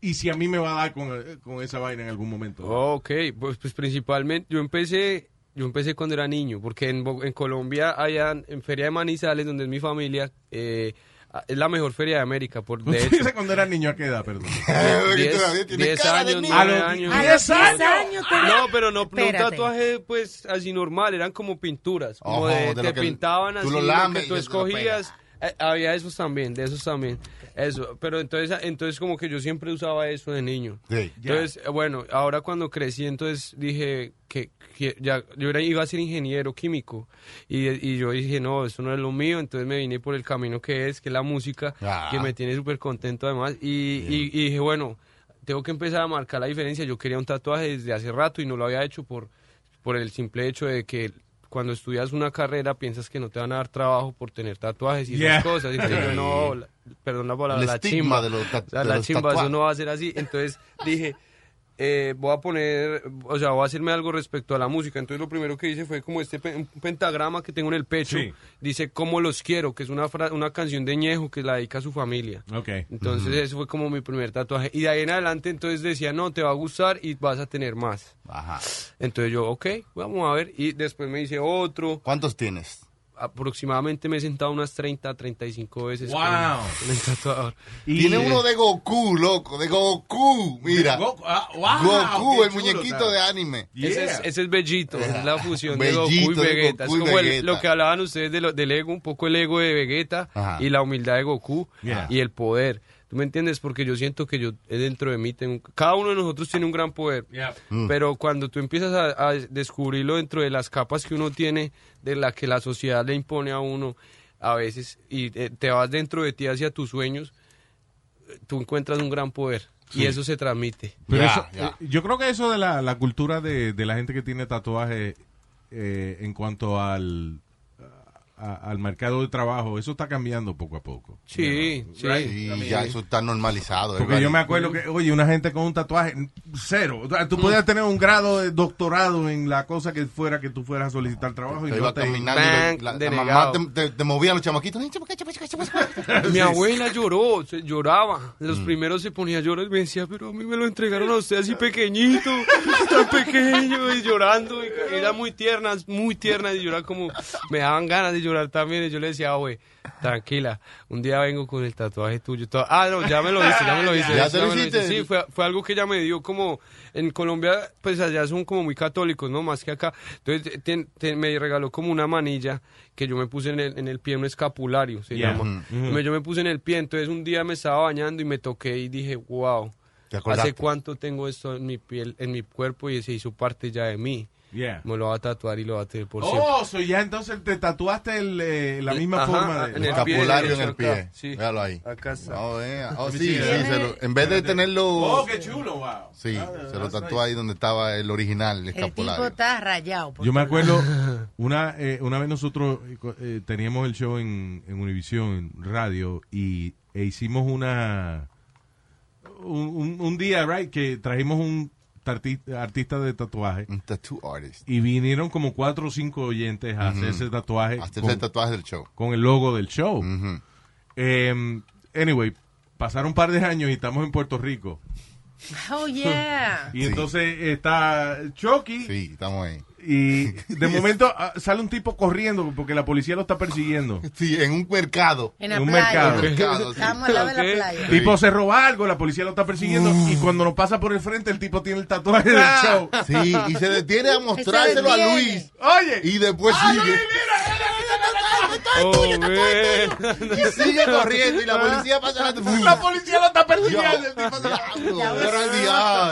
Y si a mí me va a dar con, con esa vaina en algún momento. Ok, pues, pues principalmente yo empecé, yo empecé cuando era niño, porque en, Bo- en Colombia, allá en, Feria de Manizales, donde es mi familia, eh, es la mejor feria de América, por de ¿Usted hecho. dice cuando era niño a qué edad, perdón? Diez- diez años, nueve años. A los 10 años. No, pero no, no un tatuaje pues así normal, eran como pinturas, como Ojo, de, de te lo que pintaban tú así, lo lo lames que y tú lo escogías. Eh, había esos también, de esos también. Eso, pero entonces entonces como que yo siempre usaba eso de niño. Sí. Entonces, bueno, ahora cuando crecí, entonces dije que, que ya yo era, iba a ser ingeniero químico y, y yo dije, no, eso no es lo mío, entonces me vine por el camino que es, que es la música, Ah. que me tiene súper contento además y, y- y dije, bueno, tengo que empezar a marcar la diferencia, yo quería un tatuaje desde hace rato y no lo había hecho por, por el simple hecho de que cuando estudias una carrera piensas que no te van a dar trabajo por tener tatuajes y Yeah. esas cosas. Y entonces yo, no, la- perdón la palabra, El la estigma chimba. de los O sea, de la los chimba, eso tatuajes. no va a ser así. Entonces dije, eh, voy a poner, o sea, voy a hacerme algo respecto a la música. Entonces lo primero que hice fue como este pe- pentagrama que tengo en el pecho. Sí. Dice, ¿Cómo los quiero? Que es una, fra- una canción de Ñejo que la dedica a su familia. Entonces ese fue como mi primer tatuaje. Y de ahí en adelante entonces decía, no, te va a gustar y vas a tener más. Ajá. Entonces yo, ok, vamos a ver. Y después me hice otro. ¿Cuántos tienes? Aproximadamente me he sentado unas 30, 35 veces Wow. con, el tatuador. Y- Tiene uno de Goku, loco, de Goku. Mira. Goku, ah, wow, Goku, el chulo, muñequito de anime. Ese, es, ese es Bellito, es la fusión de Goku y Vegeta. Goku y es como el- lo que hablaban ustedes de lo- del ego, un poco el ego de Vegeta Ajá. y la humildad de Goku Yeah. y el poder. ¿Tú me entiendes? Porque yo siento que yo eh, dentro de mí tengo... Cada uno de nosotros tiene un gran poder. Yeah. Mm. Pero cuando tú empiezas a, a descubrirlo dentro de las capas que uno tiene, de la que la sociedad le impone a uno, a veces, y eh, te vas dentro de ti hacia tus sueños, tú encuentras un gran poder. Y eso se transmite. Pero eso, eh, yo creo que eso de la, la cultura de, de la gente que tiene tatuaje eh, en cuanto al, a- al mercado de trabajo, eso está cambiando poco a poco. Sí, sí. Y ya eso está normalizado. Porque yo me acuerdo que, oye, una gente con un tatuaje, cero. O sea, Tú podías tener un grado de doctorado en la cosa que fuera que tú fueras a solicitar trabajo y Te no iba te... caminando y la, la mamá te, te- te movían los chamaquitos. Mi abuela lloró, se- lloraba. Los primeros se ponía a llorar y me decía, pero a mí me lo entregaron a usted así pequeñito, tan pequeño, y llorando. Y era muy tierna, muy tierna, y llorar como, me daban ganas de llorar también. Y yo le decía, güey, tranquila, un día vengo con el tatuaje tuyo. Ah, no, ya me lo hice, ya me lo hice. ¿Ya te lo me hiciste? Sí, fue, fue algo que ella me dio como, en Colombia, pues allá son como muy católicos, ¿no? Más que acá. Entonces, ten- me regaló como una manilla que yo me puse en el, en el pie, un escapulario, se Yeah. llama. Me- Yo me puse en el pie, entonces un día me estaba bañando y me toqué y dije, wow. ¿Te? ¿Hace cuánto tengo esto en mi piel, en mi cuerpo y se hizo parte ya de mí? Yeah. Me lo va a tatuar y lo va a tener por siempre. Oh, so ya entonces te tatuaste el, eh, la misma Ajá, forma de... en el escapulario pie en el pie. sí. Véalo ahí. Acá está. Oh, yeah. Oh, sí, se lo- en vez de tenerlo... Oh, qué chulo, wow. Sí, Ah, se lo tatuó ahí donde estaba el original, el El tipo escapulario. está rayado. Yo me acuerdo, una, eh, una vez nosotros eh, teníamos el show en, en Univision, en radio, y e hicimos una... Un, un- un día, right, que trajimos un artista de tatuaje. Un tattoo artist. Y vinieron como cuatro o cinco oyentes a Ujú. hacerse tatuaje. Hacerse con- el tatuaje del show. Con el logo del show. Em, anyway, pasaron un par de años y estamos en Puerto Rico. Oh, yeah. Y entonces está Chucky. Sí, estamos ahí. Y de momento ah, sale un tipo corriendo porque la policía lo está persiguiendo. Sí, en un mercado. En la un playa. mercado. mercado, sí. Estamos al lado de la playa. El tipo se roba algo, la policía lo está persiguiendo y cuando nos pasa por el frente el tipo tiene el tatuaje del show. Sí, y se detiene a mostrárselo a. Luis. Oye, Y después sigue. Oh, man. Y sigue corriendo y la policía pasa la... la policía lo está persiguiendo. El tipo se- That was Era el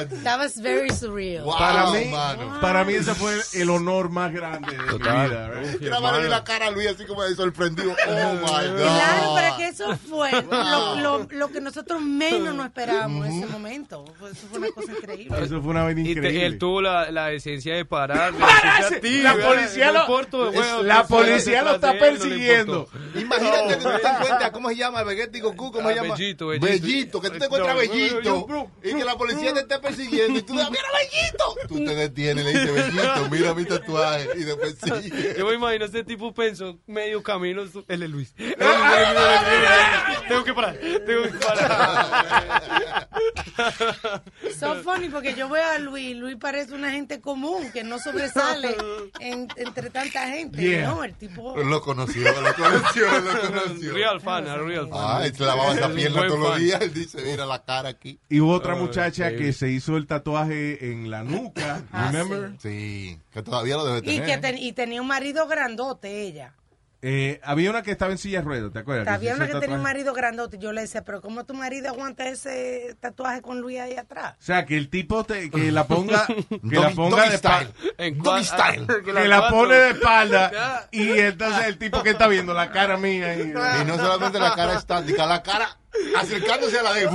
día. That was very surreal. Wow, Para mí, mano. para mí ese fue el honor más grande de mi Total. vida. right? Grabarle la cara a Luis así como de sorprendido. Oh my God. Claro, pero que eso fue lo, lo, lo que nosotros menos nos esperábamos en ese momento. Eso fue una cosa increíble. Eso fue una vaina Y te- increíble. él tuvo la, la decencia de parar. ti, La policía lo- la policía lo está persiguiendo. Imagínate que tú te encuentras, ¿cómo se llama? Vegeta y Goku, ¿cómo se Ah, llama? Bellito, Bellito. que tú te encuentras Bellito y que la policía te esté persiguiendo y tú dices, ¡mira Bellito! Tú te detienes le dices, Bellito, mira mi tatuaje y después sigue. Yo me imagino este tipo pensó medio camino. Él es Luis. Tengo que parar. Tengo que parar. So funny porque yo veo a Luis, Luis parece una gente común que no sobresale en- entre tanta gente. Yeah. No, el tipo. Lo conoció, lo conoció, lo conoció. Real fan, a real fan. Ah, él se lavaba esa pierna todos los días. Él dice, mira la cara aquí. Y hubo otra muchacha que se hizo el tatuaje en la nuca, Ah, remember? Sí, que todavía lo debe Y, tener. que ten- y tenía un marido grandote ella. Eh, había una que estaba en silla de ruedas, ¿te acuerdas? Había una que tenía un marido grandote. Yo le decía, pero ¿cómo tu marido aguanta ese tatuaje con Luis ahí atrás? O sea, que el tipo te, que la ponga, que la ponga de espalda. Que la pone de espalda y entonces el tipo que está viendo la cara mía y, Y no solamente la cara estática, la cara acercándose a la de.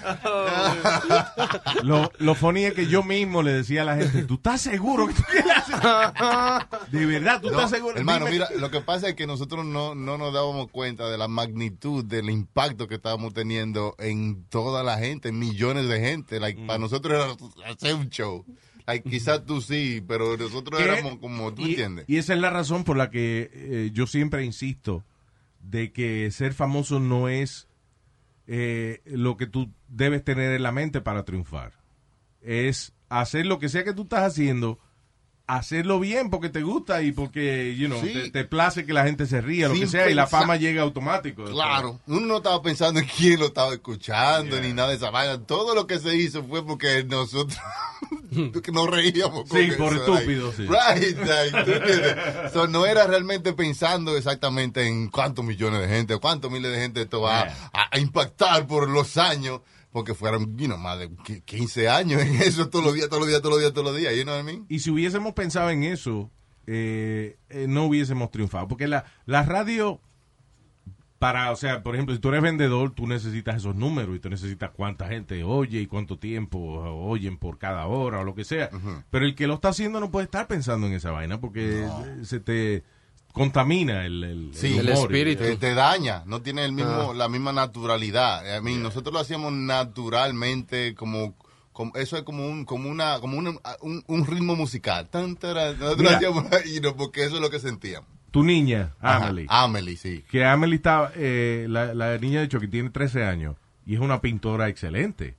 lo, lo funny es que yo mismo le decía a la gente, ¿tú estás seguro que tú quieres hacer? De verdad, ¿tú No, estás seguro? hermano, Dime. mira, lo que pasa es que nosotros no, no nos dábamos cuenta de la magnitud del impacto que estábamos teniendo en toda la gente, en millones de gente. Like, Para nosotros era hacer un show. Like, quizás tú sí, pero nosotros ¿Qué? éramos como, ¿tú y, entiendes? y esa es la razón por la que eh, yo siempre insisto de que ser famoso no es eh, lo que tú debes tener en la mente para triunfar. Es hacer lo que sea que tú estás haciendo, hacerlo bien porque te gusta y porque, you know, Sí. te, te place que la gente se ría, lo que sea, y la fama llega automático. Claro, uno no estaba pensando en quién lo estaba escuchando ni nada de esa vaina. Todo lo que se hizo fue porque nosotros que nos reíamos. con Sí, por eso, estúpidos, sí. Right, like, ¿tú entiendes? So, no era realmente pensando exactamente en cuántos millones de gente cuántos miles de gente esto va a, a impactar por los años. Porque fueron, you know, más de qui- 15 años en eso todos los días, todos los días, todos los días, todos los días. You know what I mean? Y si hubiésemos pensado en eso, eh, eh, no hubiésemos triunfado. Porque la, la radio, para, o sea, por ejemplo, si tú eres vendedor, tú necesitas esos números y tú necesitas cuánta gente oye y cuánto tiempo oyen por cada hora o lo que sea. Pero el que lo está haciendo no puede estar pensando en esa vaina porque se te contamina el, el, Sí, el humor. Te, te daña, no tiene el mismo, Ah. la misma naturalidad. I mean, Nosotros lo hacíamos naturalmente, como, como eso es como un, como una, como un, un ritmo musical. Tan, nosotros lo Mira. hacíamos, you know, porque eso es lo que sentíamos. Tu niña, Ajá, Amelie. Amelie, sí. Que Amelie está, eh, la, la niña de hecho que tiene 13 años y es una pintora excelente.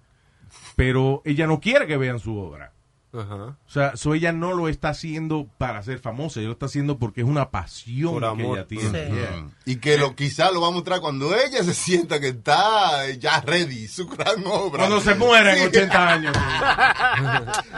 Pero ella no quiere que vean su obra. Ajá. O sea, so ella no lo está haciendo para ser famosa, ella lo está haciendo porque es una pasión Por que ella tiene. Sí. Yeah. Y que lo quizá lo va a mostrar cuando ella se sienta que está ya ready, su gran obra. Cuando se muera en Sí. 80 años.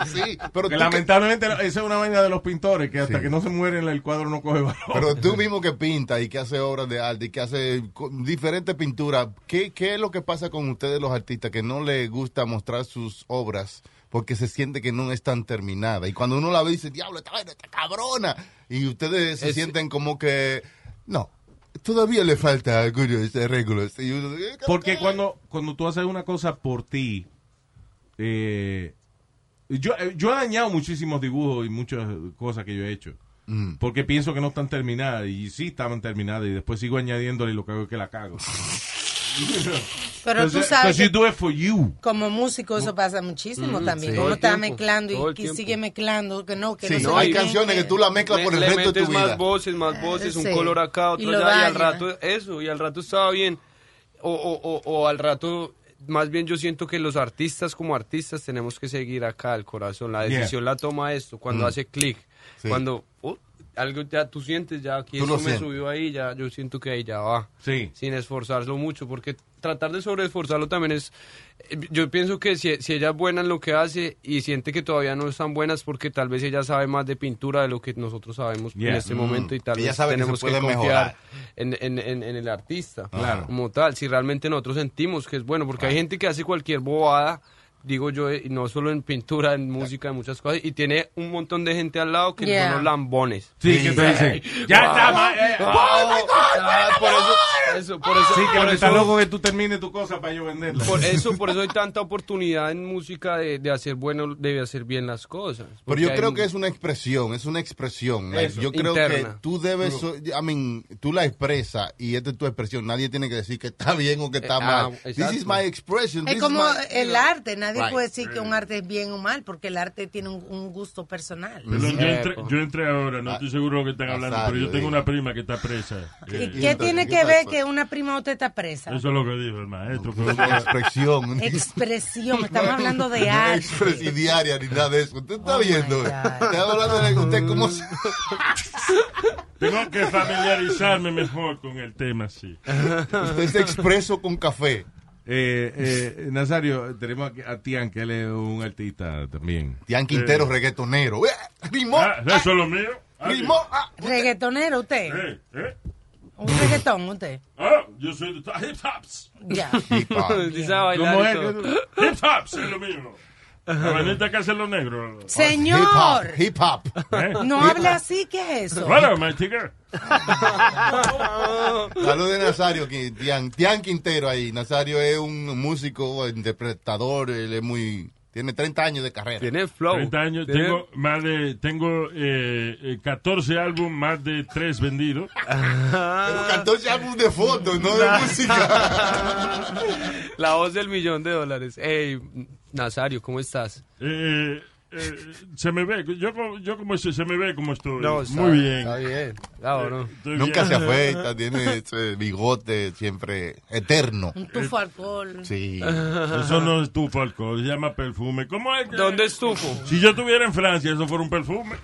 Sí, pero Que tú, que, lamentablemente esa es una vaina de los pintores, que hasta Sí. que no se mueren el cuadro no coge valor. pero tú mismo que pinta y que hace obras de arte y que hace diferentes pinturas, ¿qué, ¿qué es lo que pasa con ustedes los artistas que no les gusta mostrar sus obras porque se siente que no están terminadas? Y cuando uno la ve dice, diablo, esta vaina está cabrona. Y ustedes se Es- sienten como que, no, todavía le falta algunos arreglos. Y uno, "Eh, ¿qué- Porque qué?". cuando, cuando tú haces una cosa por ti, eh, yo, eh, yo he dañado muchísimos dibujos y muchas cosas que yo he hecho. Mm. Porque pienso que no están terminadas y sí estaban terminadas y después sigo añadiéndole y lo que hago es que la cago. Pero tú sabes you do it for you. como músico eso pasa muchísimo Mm, también. sí. Uno está tiempo, mezclando y que sigue mezclando, que no, que Sí, no no, hay bien, canciones que tú la mezclas por el le resto de tu más vida. voces, más voces, un Sí. color acá, otro allá, y al rato eso, y al rato estaba bien. O, o, o, o al rato, más bien yo siento que los artistas como artistas tenemos que seguir acá el corazón. La Yeah. decisión la toma esto, cuando Mm. hace clic, Sí. cuando uh, algo ya tú sientes, ya aquí Tú eso me subió ahí, ya yo siento que ahí ya va. Sí. Sin esforzarlo mucho, porque tratar de sobreesforzarlo también es... eh, Yo pienso que si, si ella es buena en lo que hace y siente que todavía no están buenas porque tal vez ella sabe más de pintura de lo que nosotros sabemos en este Mm. momento y tal Ella vez que tenemos que, confiar mejorar. en, en- en- en el artista Claro. como tal. Si realmente nosotros sentimos que es bueno, porque hay gente que hace cualquier bobada, digo yo, y no solo en pintura, en música, en muchas cosas, y tiene un montón de gente al lado que Yeah. son los lambones. Sí, que te dicen, ya está, eh, por eso, eso, por eso, Sí, que por lo que está eso- loco que tú termines tu cosa para yo venderla. por eso, por eso hay tanta oportunidad en música de, de hacer bueno, de hacer bien las cosas. Pero yo hay- creo que es una expresión, es una expresión. Eso, yo creo interna. que tú debes, so- I mean, tú la expresas y esta es tu expresión. Nadie tiene que decir que está bien o que está Eh, ah, mal. This is my expression. Es como my- el arte, nadie Right. puede decir que un arte es bien o mal, porque el arte tiene un, un gusto personal. Perdón, yo, entré, yo entré ahora, no Ah, estoy seguro de lo que están hablando, pero yo tengo una prima que está presa. ¿Y Eh, qué tiene ¿qué que ver pasó? Que una prima usted está presa? Eso es lo que dijo el maestro. que- Una expresión. Expresión, estamos hablando de No arte. expresidiaria ni nada de eso. Usted está Oh, viendo. Está hablando de usted cómo se- Tengo que familiarizarme mejor con el tema, sí. usted se expreso con café. Eh, eh, Nazario, tenemos a Tian, que él es un artista también. Tian Quintero, reggaetonero. Eh, Rimó. Ah, ¿Eso es lo mío? Ah, Rimó. ah. Reggaetonero usted. Un reggaetón usted. Ah, yo soy de hip hops. Ya. Hip hop. ¿Cómo es? Hip hops es lo. La vainita que negros. Hip hop. Señor, Hip hop. ¿Eh? no hable así, ¿qué es eso? Bueno, my tigger. Salud de Nazario, que- Tian, Tian Quintero ahí. Nazario es un músico, interpretador, él es muy... Tiene 30 años de carrera. Tiene flow. 30 años, Tiene- tengo más de, tengo eh, eh, 14 álbumes, más de 3 vendidos. Pero 14 álbumes de fotos, no de música. La voz del millón de dólares. Hey, Nazario, ¿cómo estás? Eh, eh, se me ve, yo, como- yo como se, se me ve como estoy. está- Muy bien. Está bien. Claro, ¿no? Estoy Nunca bien. se afeita, tiene ese bigote siempre eterno. Un tufo alcohol. Sí. Eso no es tufo alcohol, se llama perfume. ¿Cómo es que- ¿Dónde estufo? Si yo estuviera en Francia, eso fuera un perfume.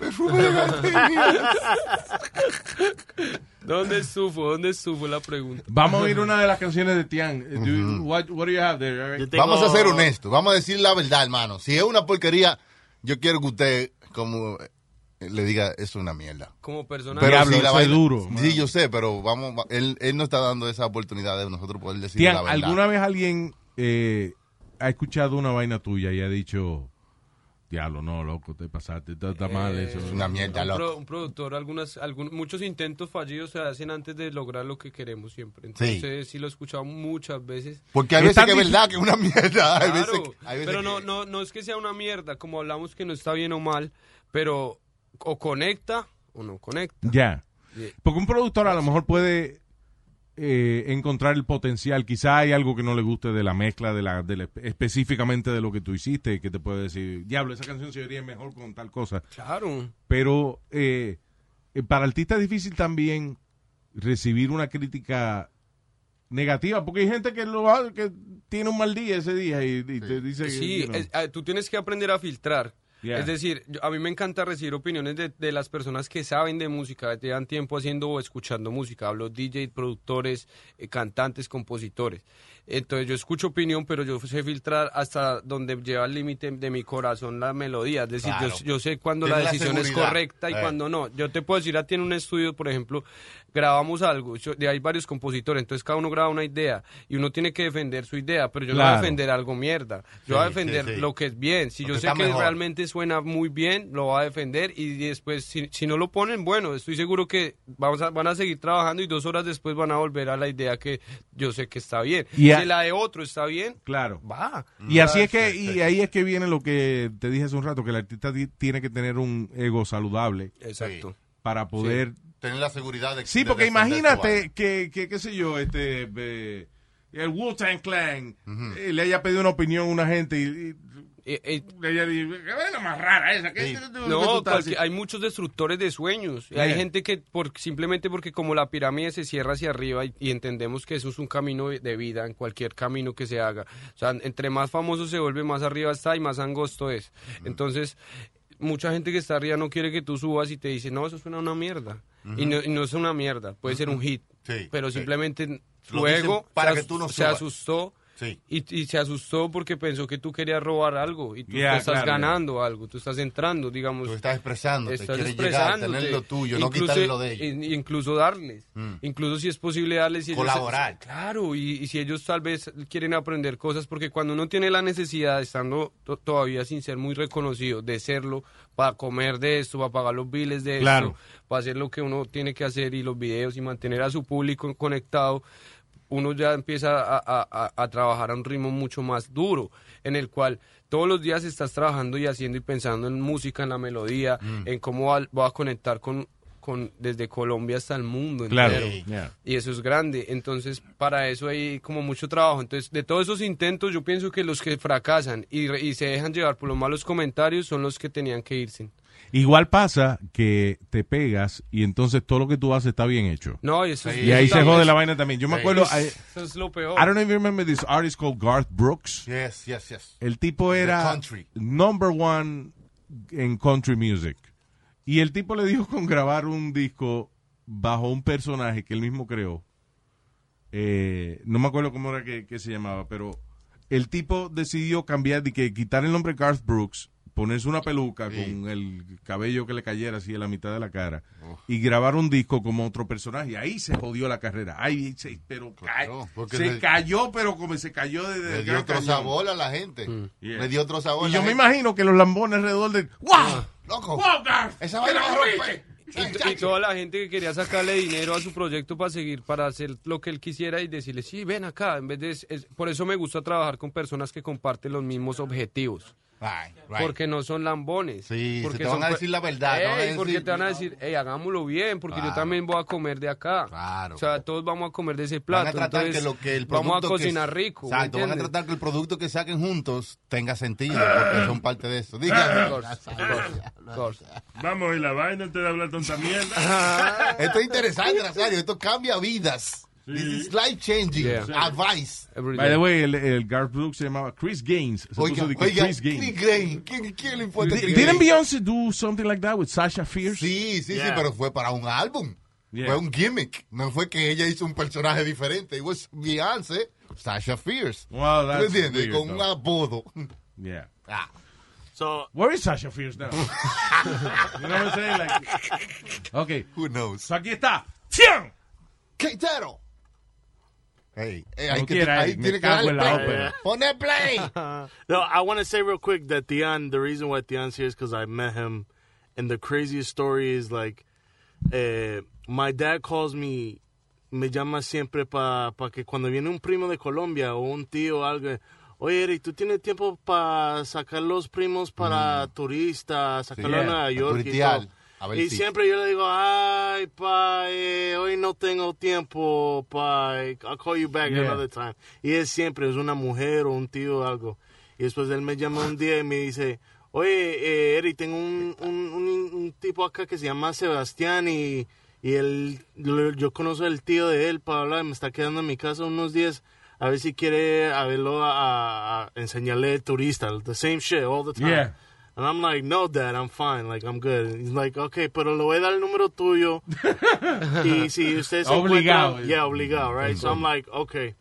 ¿Dónde estufo? ¿Dónde estufo? La pregunta. Vamos a oír una de las canciones de Tian. Do you- what, what do you have there? Eric? Vamos a ser honestos, vamos a decir la verdad, hermano. Si es una porquería, yo quiero que usted, como eh, le diga, es una mierda. Como persona. Pero Diablo, si la vaina- duro, Sí, yo sé, pero vamos, va- él, él no está dando esa oportunidad de nosotros poder decir la verdad. ¿alguna vez alguien eh, ha escuchado una vaina tuya y ha dicho, diablo, no, loco, te pasaste, está, está mal eso? Es una mierda, un, loco. pro- un productor, algunas, algún- muchos intentos fallidos se hacen antes de lograr lo que queremos siempre. Entonces, sí, lo he escuchado muchas veces. Porque hay Es veces que es verdad que es una mierda. Hay Claro, veces, que- hay veces pero que- no, no, no es que sea una mierda, como hablamos que no está bien o mal, pero o conecta o no conecta. Ya. Yeah. Porque un productor a lo mejor puede eh, encontrar el potencial. Quizá hay algo que no le guste de la mezcla, de la, de la- específicamente de lo que tú hiciste, que te puede decir, diablo, esa canción se oiría mejor con tal cosa. Claro. Pero eh, eh, para artistas es difícil también recibir una crítica negativa, porque hay gente que lo que tiene un mal día ese día y, y te dice que, Sí, you know. es- ah, tú tienes que aprender a filtrar. Es decir, a mí me encanta recibir opiniones de, de las personas que saben de música, que llevan tiempo haciendo o escuchando música. Hablo DJ, productores, eh, cantantes, compositores. Entonces yo escucho opinión, pero yo sé filtrar hasta donde lleva el límite de mi corazón la melodía. Es decir, Claro. yo, yo sé cuando la decisión es correcta y Eh. cuando no. Yo te puedo decir a ti en un estudio, por ejemplo, grabamos algo, yo- de hay varios compositores, entonces cada uno graba una idea y uno tiene que defender su idea, pero yo no voy a defender algo mierda. Yo voy a defender sí, sí. lo que es bien. Si Lo yo que sé que mejor. realmente suena muy bien, lo voy a defender y después, si, si no lo ponen, bueno, estoy seguro que vamos a, van a seguir trabajando y dos horas después van a volver a la idea que yo sé que está bien. Y si la de otro está bien, Claro. va. Y así es que, y ahí es que viene lo que te dije hace un rato, que el artista ti- tiene que tener un ego saludable. Exacto. para poder... Tener la seguridad de Sí, porque imagínate que, que, qué sé yo, este, eh, el Wu-Tang Clan eh, le haya pedido una opinión a una gente y, y ella dice, qué vaina más rara esa. ¿qué- qué- qué tú No, estás porque haciendo?" hay muchos destructores de sueños. Hay gente que por, simplemente porque como la pirámide se cierra hacia arriba y, y entendemos que eso es un camino de- vida en cualquier camino que se haga. O sea, entre más famoso se vuelve, más arriba está y más angosto es. Entonces, mucha gente que está arriba no quiere que tú subas y te dice, no, eso suena una mierda. y, no, y no es una mierda, puede ser un hit. Sí, pero simplemente luego para se, que tú no se asustó. Sí. Y, y se asustó porque pensó que tú querías robar algo y tú Yeah, estás claro, ganando algo, tú estás entrando, digamos. Tú estás expresándote, estás quieres llegar, expresándote. tener lo tuyo, no Incluso- quitarle lo de ellos. in- Incluso darles, Mm. incluso si es posible darles. si ellos- Colaborar. claro, y, y si ellos tal vez quieren aprender cosas, porque cuando uno tiene la necesidad, estando to- todavía sin ser muy reconocido, de serlo, para comer de esto, para pagar los biles de Claro. esto, para hacer lo que uno tiene que hacer y los videos y mantener a su público conectado, uno ya empieza a, a- a- trabajar a un ritmo mucho más duro, en el cual todos los días estás trabajando y haciendo y pensando en música, en la melodía, Mm. en cómo va, va a conectar con, con desde Colombia hasta el mundo Claro. entero. Sí. Yeah. Y eso es grande. Entonces, para eso hay como mucho trabajo. Entonces, de todos esos intentos, yo pienso que los que fracasan y, y se dejan llevar por los malos comentarios son los que tenían que irse. Igual pasa que te pegas y entonces todo lo que tú haces está bien hecho. No, y eso es- Y ahí eso se jode la vaina también. Yo me acuerdo... Eso- I, eso es lo peor. I don't know if you remember this artist called Garth Brooks. Yes, yes, yes. El tipo era country. number one en country music. Y el tipo le dijo con grabar un disco bajo un personaje que él mismo creó. Eh, no me acuerdo cómo era que, que se llamaba, pero el tipo decidió cambiar, de que quitar el nombre Garth Brooks, ponerse una peluca con el cabello que le cayera así a la mitad de la cara y grabar un disco como otro personaje. Y ahí se jodió la carrera. Ahí se, pero ca- porque se le- cayó, pero como se cayó de, Le dio otro sabor a la gente. Le dio otro sabor. Y a yo la me gente. imagino que los lambones alrededor de ¡Wow! Loco. ¡Wow, Garth! Esa vaina. Y, y toda la gente que quería sacarle dinero a su proyecto para seguir, para hacer lo que él quisiera y decirle, sí, ven acá, en vez de... es- por eso me gusta trabajar con personas que comparten los mismos objetivos. Right, right. Porque no son lambones. Sí, porque se te van son a decir la verdad, van a Ey, decir- porque te van a decir, hey, hagámoslo bien, porque yo Claro. también voy a comer de acá. Claro. O sea, todos vamos a comer de ese Van plato. a tratar entonces, que lo que el vamos a producto que- cocinar rico. ¿me Exacto, van a tratar que el producto que saquen juntos tenga sentido, porque son parte de eso. Dígame. Vamos, y la vaina te da hablar tanta mierda. Esto es interesante, Nazario. Esto cambia vidas. This is life changing Yeah. advice. By the way, el, el Garth Brooks se llamaba Chris Gaines. Se Oiga, puso de que oiga, Chris Gaines. Chris Gaines. ¿Quién, quién le importa Di- Chris Didn't? Beyoncé do something like that with Sasha Fierce? Sí, sí, sí, pero fue para un álbum. Yeah. Fue un gimmick. No fue que ella hizo un personaje diferente. It was Beyoncé, Sasha Fierce. Well, ¿Tú that's entiendes? weird, Con un apodo. Yeah. Ah. So Where is Sasha Fierce now? you know what I'm saying? Like, okay. Who knows? So aquí está. ¡Tian! ¡Quintero! Hey, hey, hay Como que, quiera, ahí me tiene que cago darle en la play. ópera. Pone play. no, I want to say real quick that Dion, the reason why Dion's here is because I met him, and the craziest story is like, eh, my dad calls me, me llama siempre para pa que cuando viene un primo de Colombia o un tío o algo, oye Eric, ¿tú tienes tiempo para sacar los primos para turistas, sacarlo a Yeah, Nueva York y si- siempre yo le digo, ay, pa, eh, hoy no tengo tiempo, pa, I'll call you back Yeah. another time. Y es siempre, es una mujer o un tío o algo. Y después él me llama un día y me dice, oye, eh, Eric, tengo un, un, un- un tipo acá que se llama Sebastián y, y él, yo conozco al tío de él para hablar, me está quedando en mi casa unos días. A ver si quiere a verlo a, a- a enseñarle turista, the same shit all the time. Yeah. And I'm like, no, dad, I'm fine. Like, I'm good. And he's like, okay, pero le voy a dar el número tuyo. y si usted se Obligado. Yeah, obligado, right? So I'm like, okay.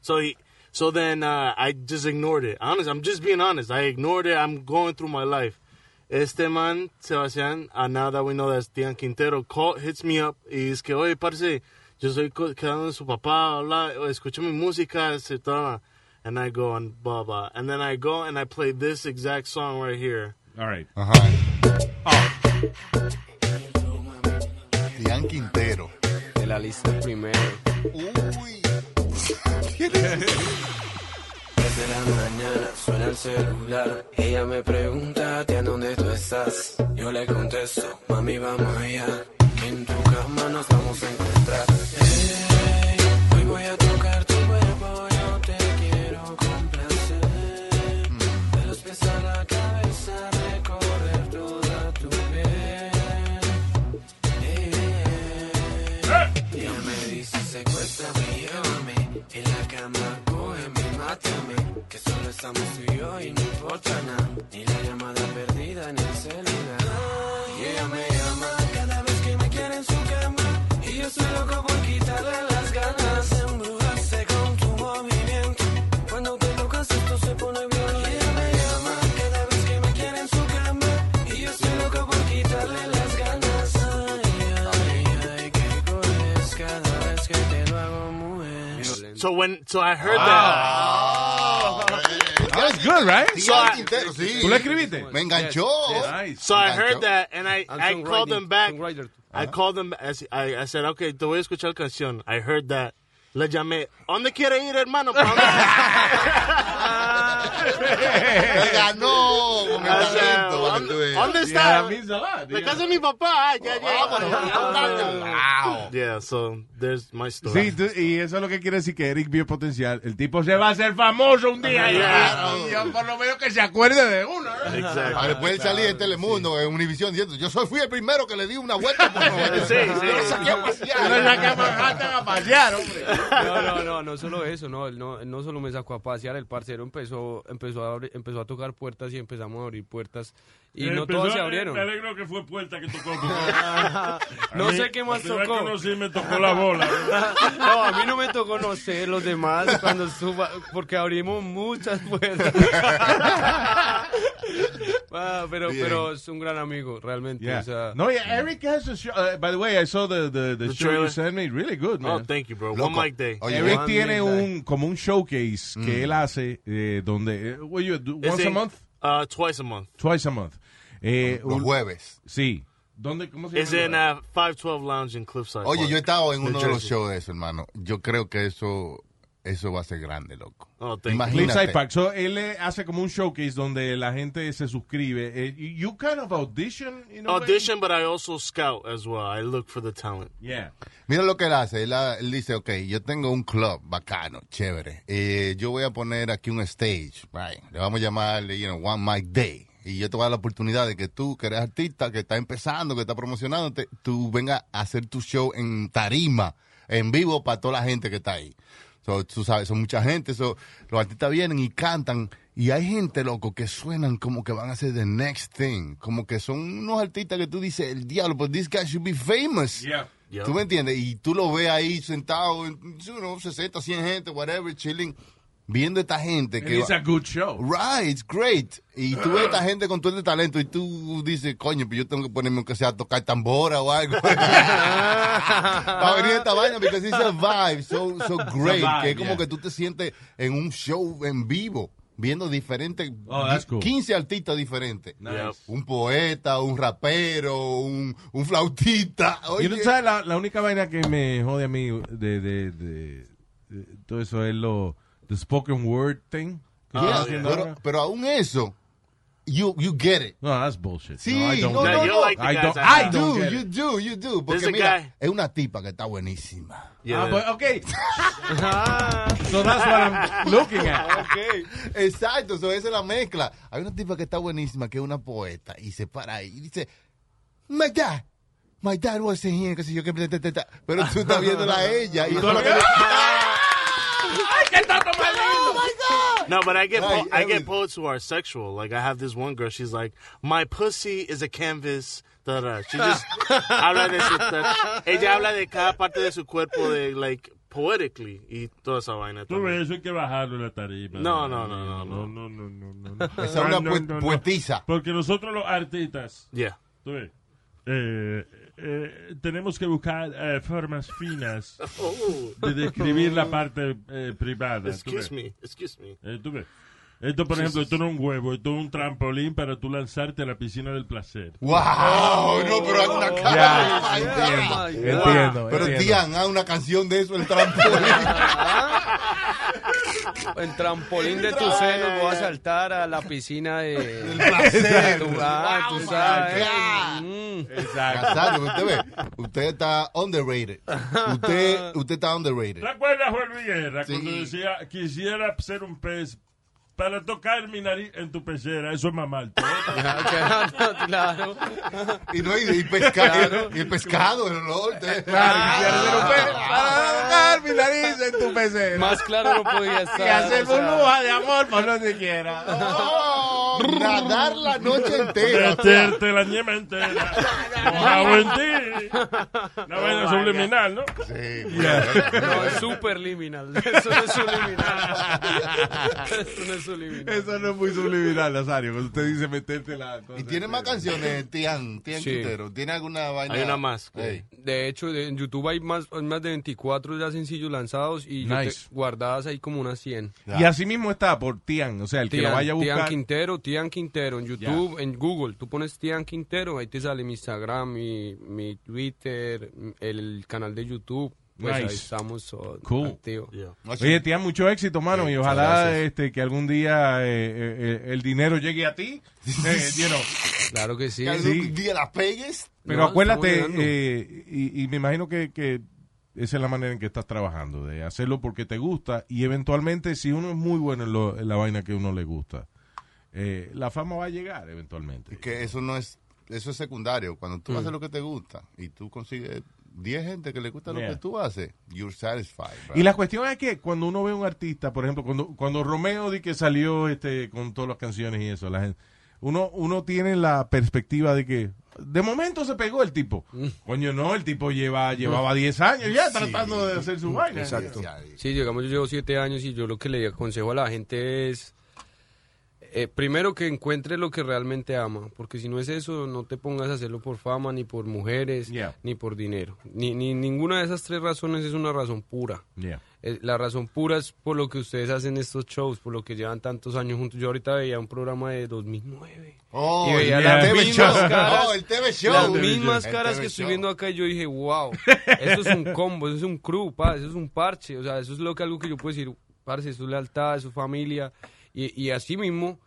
So he, so then uh, I just ignored it. Honest, I'm just being honest. I ignored it. I'm going through my life. Este man, Sebastián, uh, now that we know that's Tian Quintero, call, hits me up y dice que, oye, parce, yo soy quedando en su papá, habla, escucho mi música, etc. And I go and blah, blah. And then I go and I play this exact song right here. All right. Tian Quintero. De la lista primero. Desde la mañana suena el celular. Ella me pregunta, ¿a dónde tú estás? Yo le contesto, mami, vamos allá. En tu cama nos vamos a encontrar. Hey, solo estamos tú y yo y no importa nada. Ni la llamada perdida en el celular. Y ella me llama cada vez que me quiere en su cama. Y yo estoy loco por quitarle las ganas. Me embrujaste con tu movimiento. Cuando te tocas esto se pone violento. Y ella me llama cada vez que me quiere en su cama. Y yo estoy loco por quitarle las ganas. Ay, ay, ay, que coges cada vez que te lo hago mujer. So when, so I heard that. That was good, right? So I- Quintero, sí. ¿Tú lo escribiste? Me enganchó. Nice. So I heard that, and I, I called them back. I called them. I, I said, okay, te voy a escuchar la canción. I heard that. Le llamé. ¿Dónde quiere ir, hermano? Ganó con mi sea, talento, ¿dónde, veas. ¿dónde Yeah, está? La casa de mi papá. Ah, ya, ya. Wow. Yeah, so there's my story. Sí, y eso es lo que quiere decir que Eric vio potencial. El tipo se va a hacer famoso un día. y- yo por lo menos que se acuerde de uno. Ah, después él salía en Telemundo, en Univisión, diciendo, yo soy, fui el primero que le di una vuelta por favor. Sí, sí. Yo lo saqué a pasear. Yo lo saqué a pasear, hombre. No, no, no, no solo eso, no, no, no solo me sacó a pasear, el parcero empezó, empezó a abrir- empezó a tocar puertas y empezamos a abrir puertas y no Empezó- todas se Me abrieron. alegro que fue puerta que tocó. No A mí, sé qué más tocó. que conocí me tocó la bola. No, a mí no me tocó, no sé, los demás cuando suba, porque abrimos muchas puertas. Ah, pero, pero es un gran amigo, realmente. Yeah. O sea, No, yeah, Eric has a show. uh, by the way, I saw the, the, the, The show you trailer? sent me. Really good, Oh, man. thank you, bro. Loco. One mic day. Oye, Eric One tiene un como un showcase que él hace eh, donde eh, what you do, once a in- month, Uh, twice a month. twice a month. Eh, Los un- jueves. sí. ¿Dónde cómo se llama? in uh, 512 Lounge in Cliffside. Oye, Park, yo he estado en uno de los shows de eso, hermano. Yo creo que eso, eso va a ser grande, loco. Oh. Imagínate. Cliffside Park. So, él hace como un showcase donde la gente se suscribe. Eh, you kind of audition, you know, Audition, but I also scout as well. I look for the talent. Yeah. Mira lo que él hace. Él, ah, él dice, ok, yo tengo un club bacano, chévere. Eh, yo voy a poner aquí un stage, right? Le vamos a llamar, you know, One Mic Day. Y yo te voy a dar la oportunidad de que tú, que eres artista, que está empezando, que está promocionándote, tú vengas a hacer tu show en tarima, en vivo para toda la gente que está ahí. So, tú sabes, son mucha gente. So, los artistas vienen y cantan. Y hay gente, loco, que suenan como que van a ser the next thing. Como que son unos artistas que tú dices, el diablo, but this guy should be famous. Yeah. Yeah. ¿Tú me entiendes? Y tú lo ves ahí sentado, en, you know, 60, 100 gente, whatever, chilling, viendo esta gente que... va- a good show. Right, it's great. Y tú ves esta gente con todo este talento y tú dices, coño, pues yo tengo que ponerme aunque sea a tocar tambora o algo. Para venir esta vaina, because it's a vibe so, so great, vibe, que es como yeah. que tú te sientes en un show en vivo, viendo diferentes, Oh, cool. 15 artistas diferentes. Un poeta, un rapero, un, un flautista. Y Oye, tú sabes, la, la única vaina que me jode a mí de, de, de- de todo eso es lo the spoken word thing. que yeah, pero, pero aún eso, you, you get it. No, that's bullshit. Sí, no, I don't no, no, no. like the I don't, I don't do, get you do, you do. Porque mira, guy- es una tipa que está buenísima. Yeah. Ah, but, okay. so that's what I'm looking at. Exacto, so esa es la mezcla. Hay una tipa que está buenísima, que es una poeta, y se para ahí y dice, My dad, my dad was in here, qué sé yo, ta". pero tú estás viéndola a ella. Y eso es lo que- ¡Ay, qué tanto más lindo! No, but I get po- I get poets who are sexual. Like I have this one girl. She's like, my pussy is a canvas. Da, da. She just habla de su, da- ella habla de cada parte de su cuerpo de like poetically y toda esa vaina. Tú ves, eso hay que bajarlo en la tarima. No, no, no, no, no, no, no, no, no, no. Esa es una No, no, no. poetisa. Porque nosotros los artistas, Yeah. tú ves, eh, eh, tenemos que buscar eh, formas finas Oh. de describir la parte eh, privada. Excuse me. Excuse me. Eh, tú ves. Esto, por ejemplo, esto no es un huevo, esto es un trampolín para tú lanzarte a la piscina del placer. ¡Wow! No, pero haz una Ya, cara. entiendo, entiendo, Pero entiendo. Tian, haz una canción de eso, el trampolín. En trampolín de tus senos voy a saltar a la piscina de... El placer. Tú- ah, Wow, tú sabes. Mm. Nazario, usted ve, usted está underrated. Usted, usted está underrated. ¿Te acuerdas, Juan Sí. cuando decía, quisiera ser un pez para tocar mi nariz en tu pecera? Eso es mamar. claro. Y no, y, y pescado, Claro. y el pescado, el olor. Claro, Ah. para tocar mi nariz en tu pecera. Más claro no podía estar. Y hacer o sea. burbuja de amor por donde quiera. Oh, nadar la noche entera. Meterte la ñema entera. Mojado en ti. Una vaina subliminal, ¿no? Sí, No, es superliminal. Eso no es subliminal. Eso no es subliminal. Eso no es muy subliminal, Nazario. Cuando usted dice meterte la cosa. Y tiene más canciones, Tian, Tian Sí. Quintero. ¿Tiene alguna vaina? Hay una más. De hecho, en YouTube hay más, hay más de 24 ya sencillos lanzados y te- guardadas ahí como unas 100. Y así mismo está por Tian. O sea, el que lo vaya a Tian buscar. Quintero, Tian Quintero en YouTube, en Google. Tú pones Tian Quintero, ahí te sale mi Instagram, mi, mi Twitter, el canal de YouTube. Pues Nice. ahí estamos oh, Cool. activos. Oye, Tian, mucho éxito, mano. y ojalá este, que algún día eh, eh, eh, el dinero llegue a ti. Eh, you know. Claro que sí. Que Sí. algún día la pegues. Pero No, acuérdate, eh, y, y me imagino que, que esa es la manera en que estás trabajando, de hacerlo porque te gusta y eventualmente si uno es muy bueno en, lo- en la vaina que uno le gusta, eh, la fama va a llegar eventualmente. Que eso no es, eso es secundario. Cuando tú Mm. haces lo que te gusta y tú consigues 10 gente que le gusta lo Yeah. que tú haces, you're satisfied. Y la cuestión es que cuando uno ve a un artista, por ejemplo, cuando, cuando Romeo di que salió este con todas las canciones y eso, la gente, uno, uno tiene la perspectiva de que de momento se pegó el tipo. Coño, no, el tipo lleva, llevaba 10 años ya tratando de hacer su vaina. Exacto. Sí, digamos, yo llevo siete años y yo lo que le aconsejo a la gente es, eh, primero que encuentre lo que realmente ama, porque si no es eso, no te pongas a hacerlo por fama, ni por mujeres, Yeah. ni por dinero. Ni, ni ninguna de esas tres razones es una razón pura. Yeah. Eh, La razón pura es por lo que ustedes hacen estos shows, por lo que llevan tantos años juntos. Yo ahorita veía un programa de 2009. Oh, y veía el las TV mismas show. caras, Oh, el TV show. las mismas show. caras que TV estoy show. viendo acá y yo dije, wow, eso es un combo, eso es un crew, pa, eso es un parche, o sea, eso es lo que algo que yo puedo decir, parce, es lealtad, es familia, y, y así mismo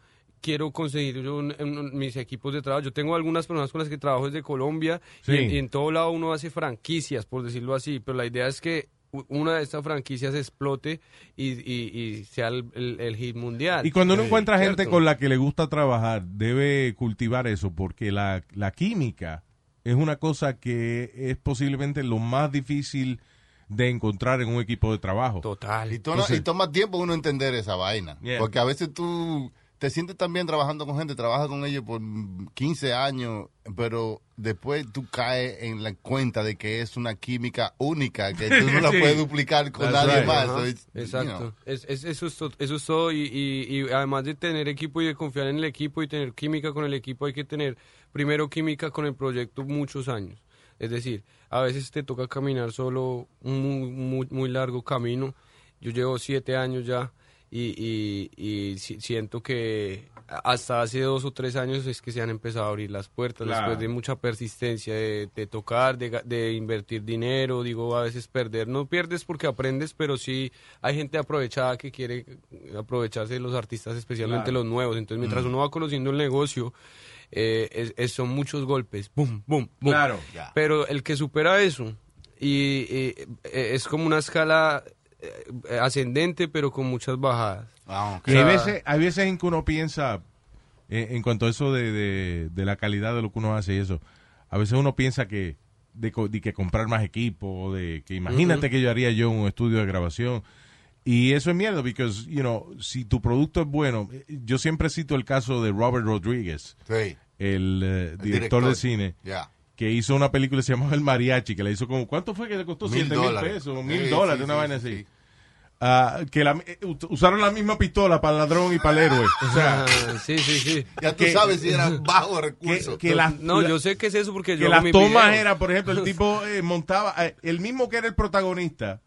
quiero conseguir yo un- un- mis equipos de trabajo. Yo tengo algunas personas con las que trabajo desde Colombia Sí. y, en, y en todo lado uno hace franquicias, por decirlo así, pero la idea es que una de estas franquicias explote y, y- y sea el, el- el hit mundial. Y cuando uno Sí. encuentra gente con la que le gusta trabajar, debe cultivar eso, porque la, la química es una cosa que es posiblemente lo más difícil de encontrar en un equipo de trabajo. Total. Y, toma, Entonces- y toma tiempo uno entender esa vaina. Yeah. Porque a veces tú te sientes también trabajando con gente, trabajas con ellos por 15 años, pero después tú caes en la cuenta de que es una química única, que tú no la Sí. puedes duplicar con That's nadie right. más. So you Exacto. know. Es, es- eso, es, to- eso es todo. Y, y- y además de tener equipo y de confiar en el equipo y tener química con el equipo, hay que tener primero química con el proyecto muchos años. Es decir, a veces te toca caminar solo un muy, muy, muy largo camino. Yo llevo siete años ya y, y- y si- siento que hasta hace dos o tres años es que se han empezado a abrir las puertas Claro. después de mucha persistencia, de, de tocar, de, de invertir dinero, digo, a veces perder. No pierdes porque aprendes, pero sí hay gente aprovechada que quiere aprovecharse de los artistas, especialmente Claro. los nuevos. Entonces, mientras Mm. uno va conociendo el negocio, eh, es- es- son muchos golpes, boom, boom, boom. Claro. Pero el que supera eso, y, y, eh, es como una escala ascendente, pero con muchas bajadas. Ah, Y hay veces, hay veces en que uno piensa, eh, en cuanto a eso de, de- de la calidad de lo que uno hace y eso, a veces uno piensa que de, que comprar más equipo, o de que imagínate que yo haría yo un estudio de grabación. Y eso es mierda, porque, you know, si tu producto es bueno, eh, yo siempre cito el caso de Robert Rodriguez, Sí. el, eh, director, director. de cine. Que hizo una película que se llama El Mariachi, que le hizo como, ¿cuánto fue que le costó? Mil Siete mil dólares. pesos, Sí, mil dólares, sí, una sí, vaina sí, así. sí. Ah, que la- eh, usaron la misma pistola para el ladrón y para el héroe. O sea, sí, sí, sí. Ya tú que- sabes si era bajo recursos. que las- no, la- yo sé que es eso porque yo que las tomas era, por ejemplo, el tipo eh, montaba, eh, el mismo que era el protagonista,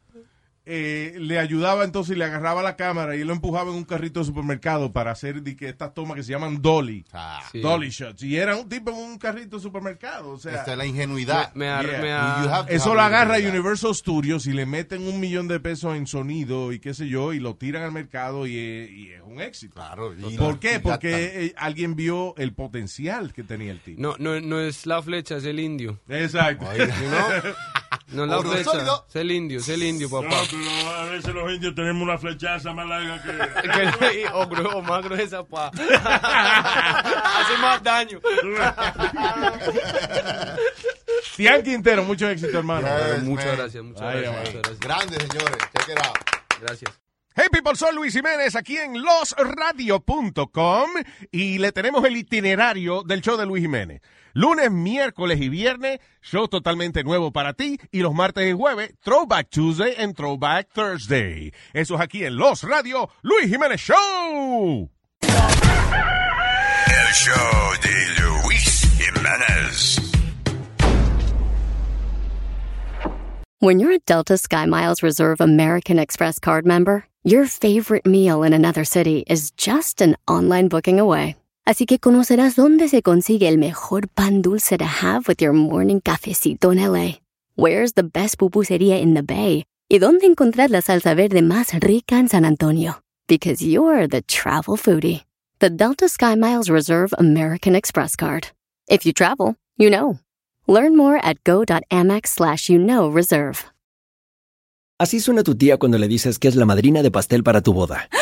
eh, le ayudaba entonces y le agarraba la cámara y lo empujaba en un carrito de supermercado para hacer que estas tomas que se llaman dolly, Sí. dolly shots. Y era un tipo en un carrito de supermercado. O sea, Esta es la ingenuidad. Me- me Yeah. me Eso lo agarra ingenuidad. Universal Studios y le meten un millón de pesos en sonido y qué sé yo, y lo tiran al mercado y, es- y es un éxito. Claro. y- ¿Por y qué? Porque eh, alguien vio el potencial que tenía el tipo. No, no, no es la flecha, es el indio. Exacto. No es la Oro flecha, sólido. es el indio, es el indio, No, papá. pero a veces los indios tenemos una flechaza más larga que... Que- o, o más gruesa, pa. Hace más daño. Tian Quintero, mucho éxito, hermano. Yes, muchas gracias, muchas Ay, gracias, muchas gracias. Grande, señores. Check it out. Gracias. Hey people, soy Luis Jiménez aquí en losradio.com y le tenemos el itinerario del show de Luis Jiménez. Lunes, miércoles y viernes, show totalmente nuevo para ti y los martes y jueves, Throwback Tuesday and Throwback Thursday. Eso es aquí en Los Radio, Luis Jiménez Show. El show de Luis Jiménez. When you're a Delta SkyMiles Reserve American Express card member, your favorite meal in another city is just an online booking away. Así que conocerás dónde se consigue el mejor pan dulce to have with your morning cafecito en LA. Where's the best pupusería in the Bay? Y dónde encontrar la salsa verde más rica en San Antonio. Because you're the travel foodie. The Delta SkyMiles Reserve American Express card. If you travel, you know. Learn more at go.amex slash you know reserve. Así suena tu tía cuando le dices que es la madrina de pastel para tu boda.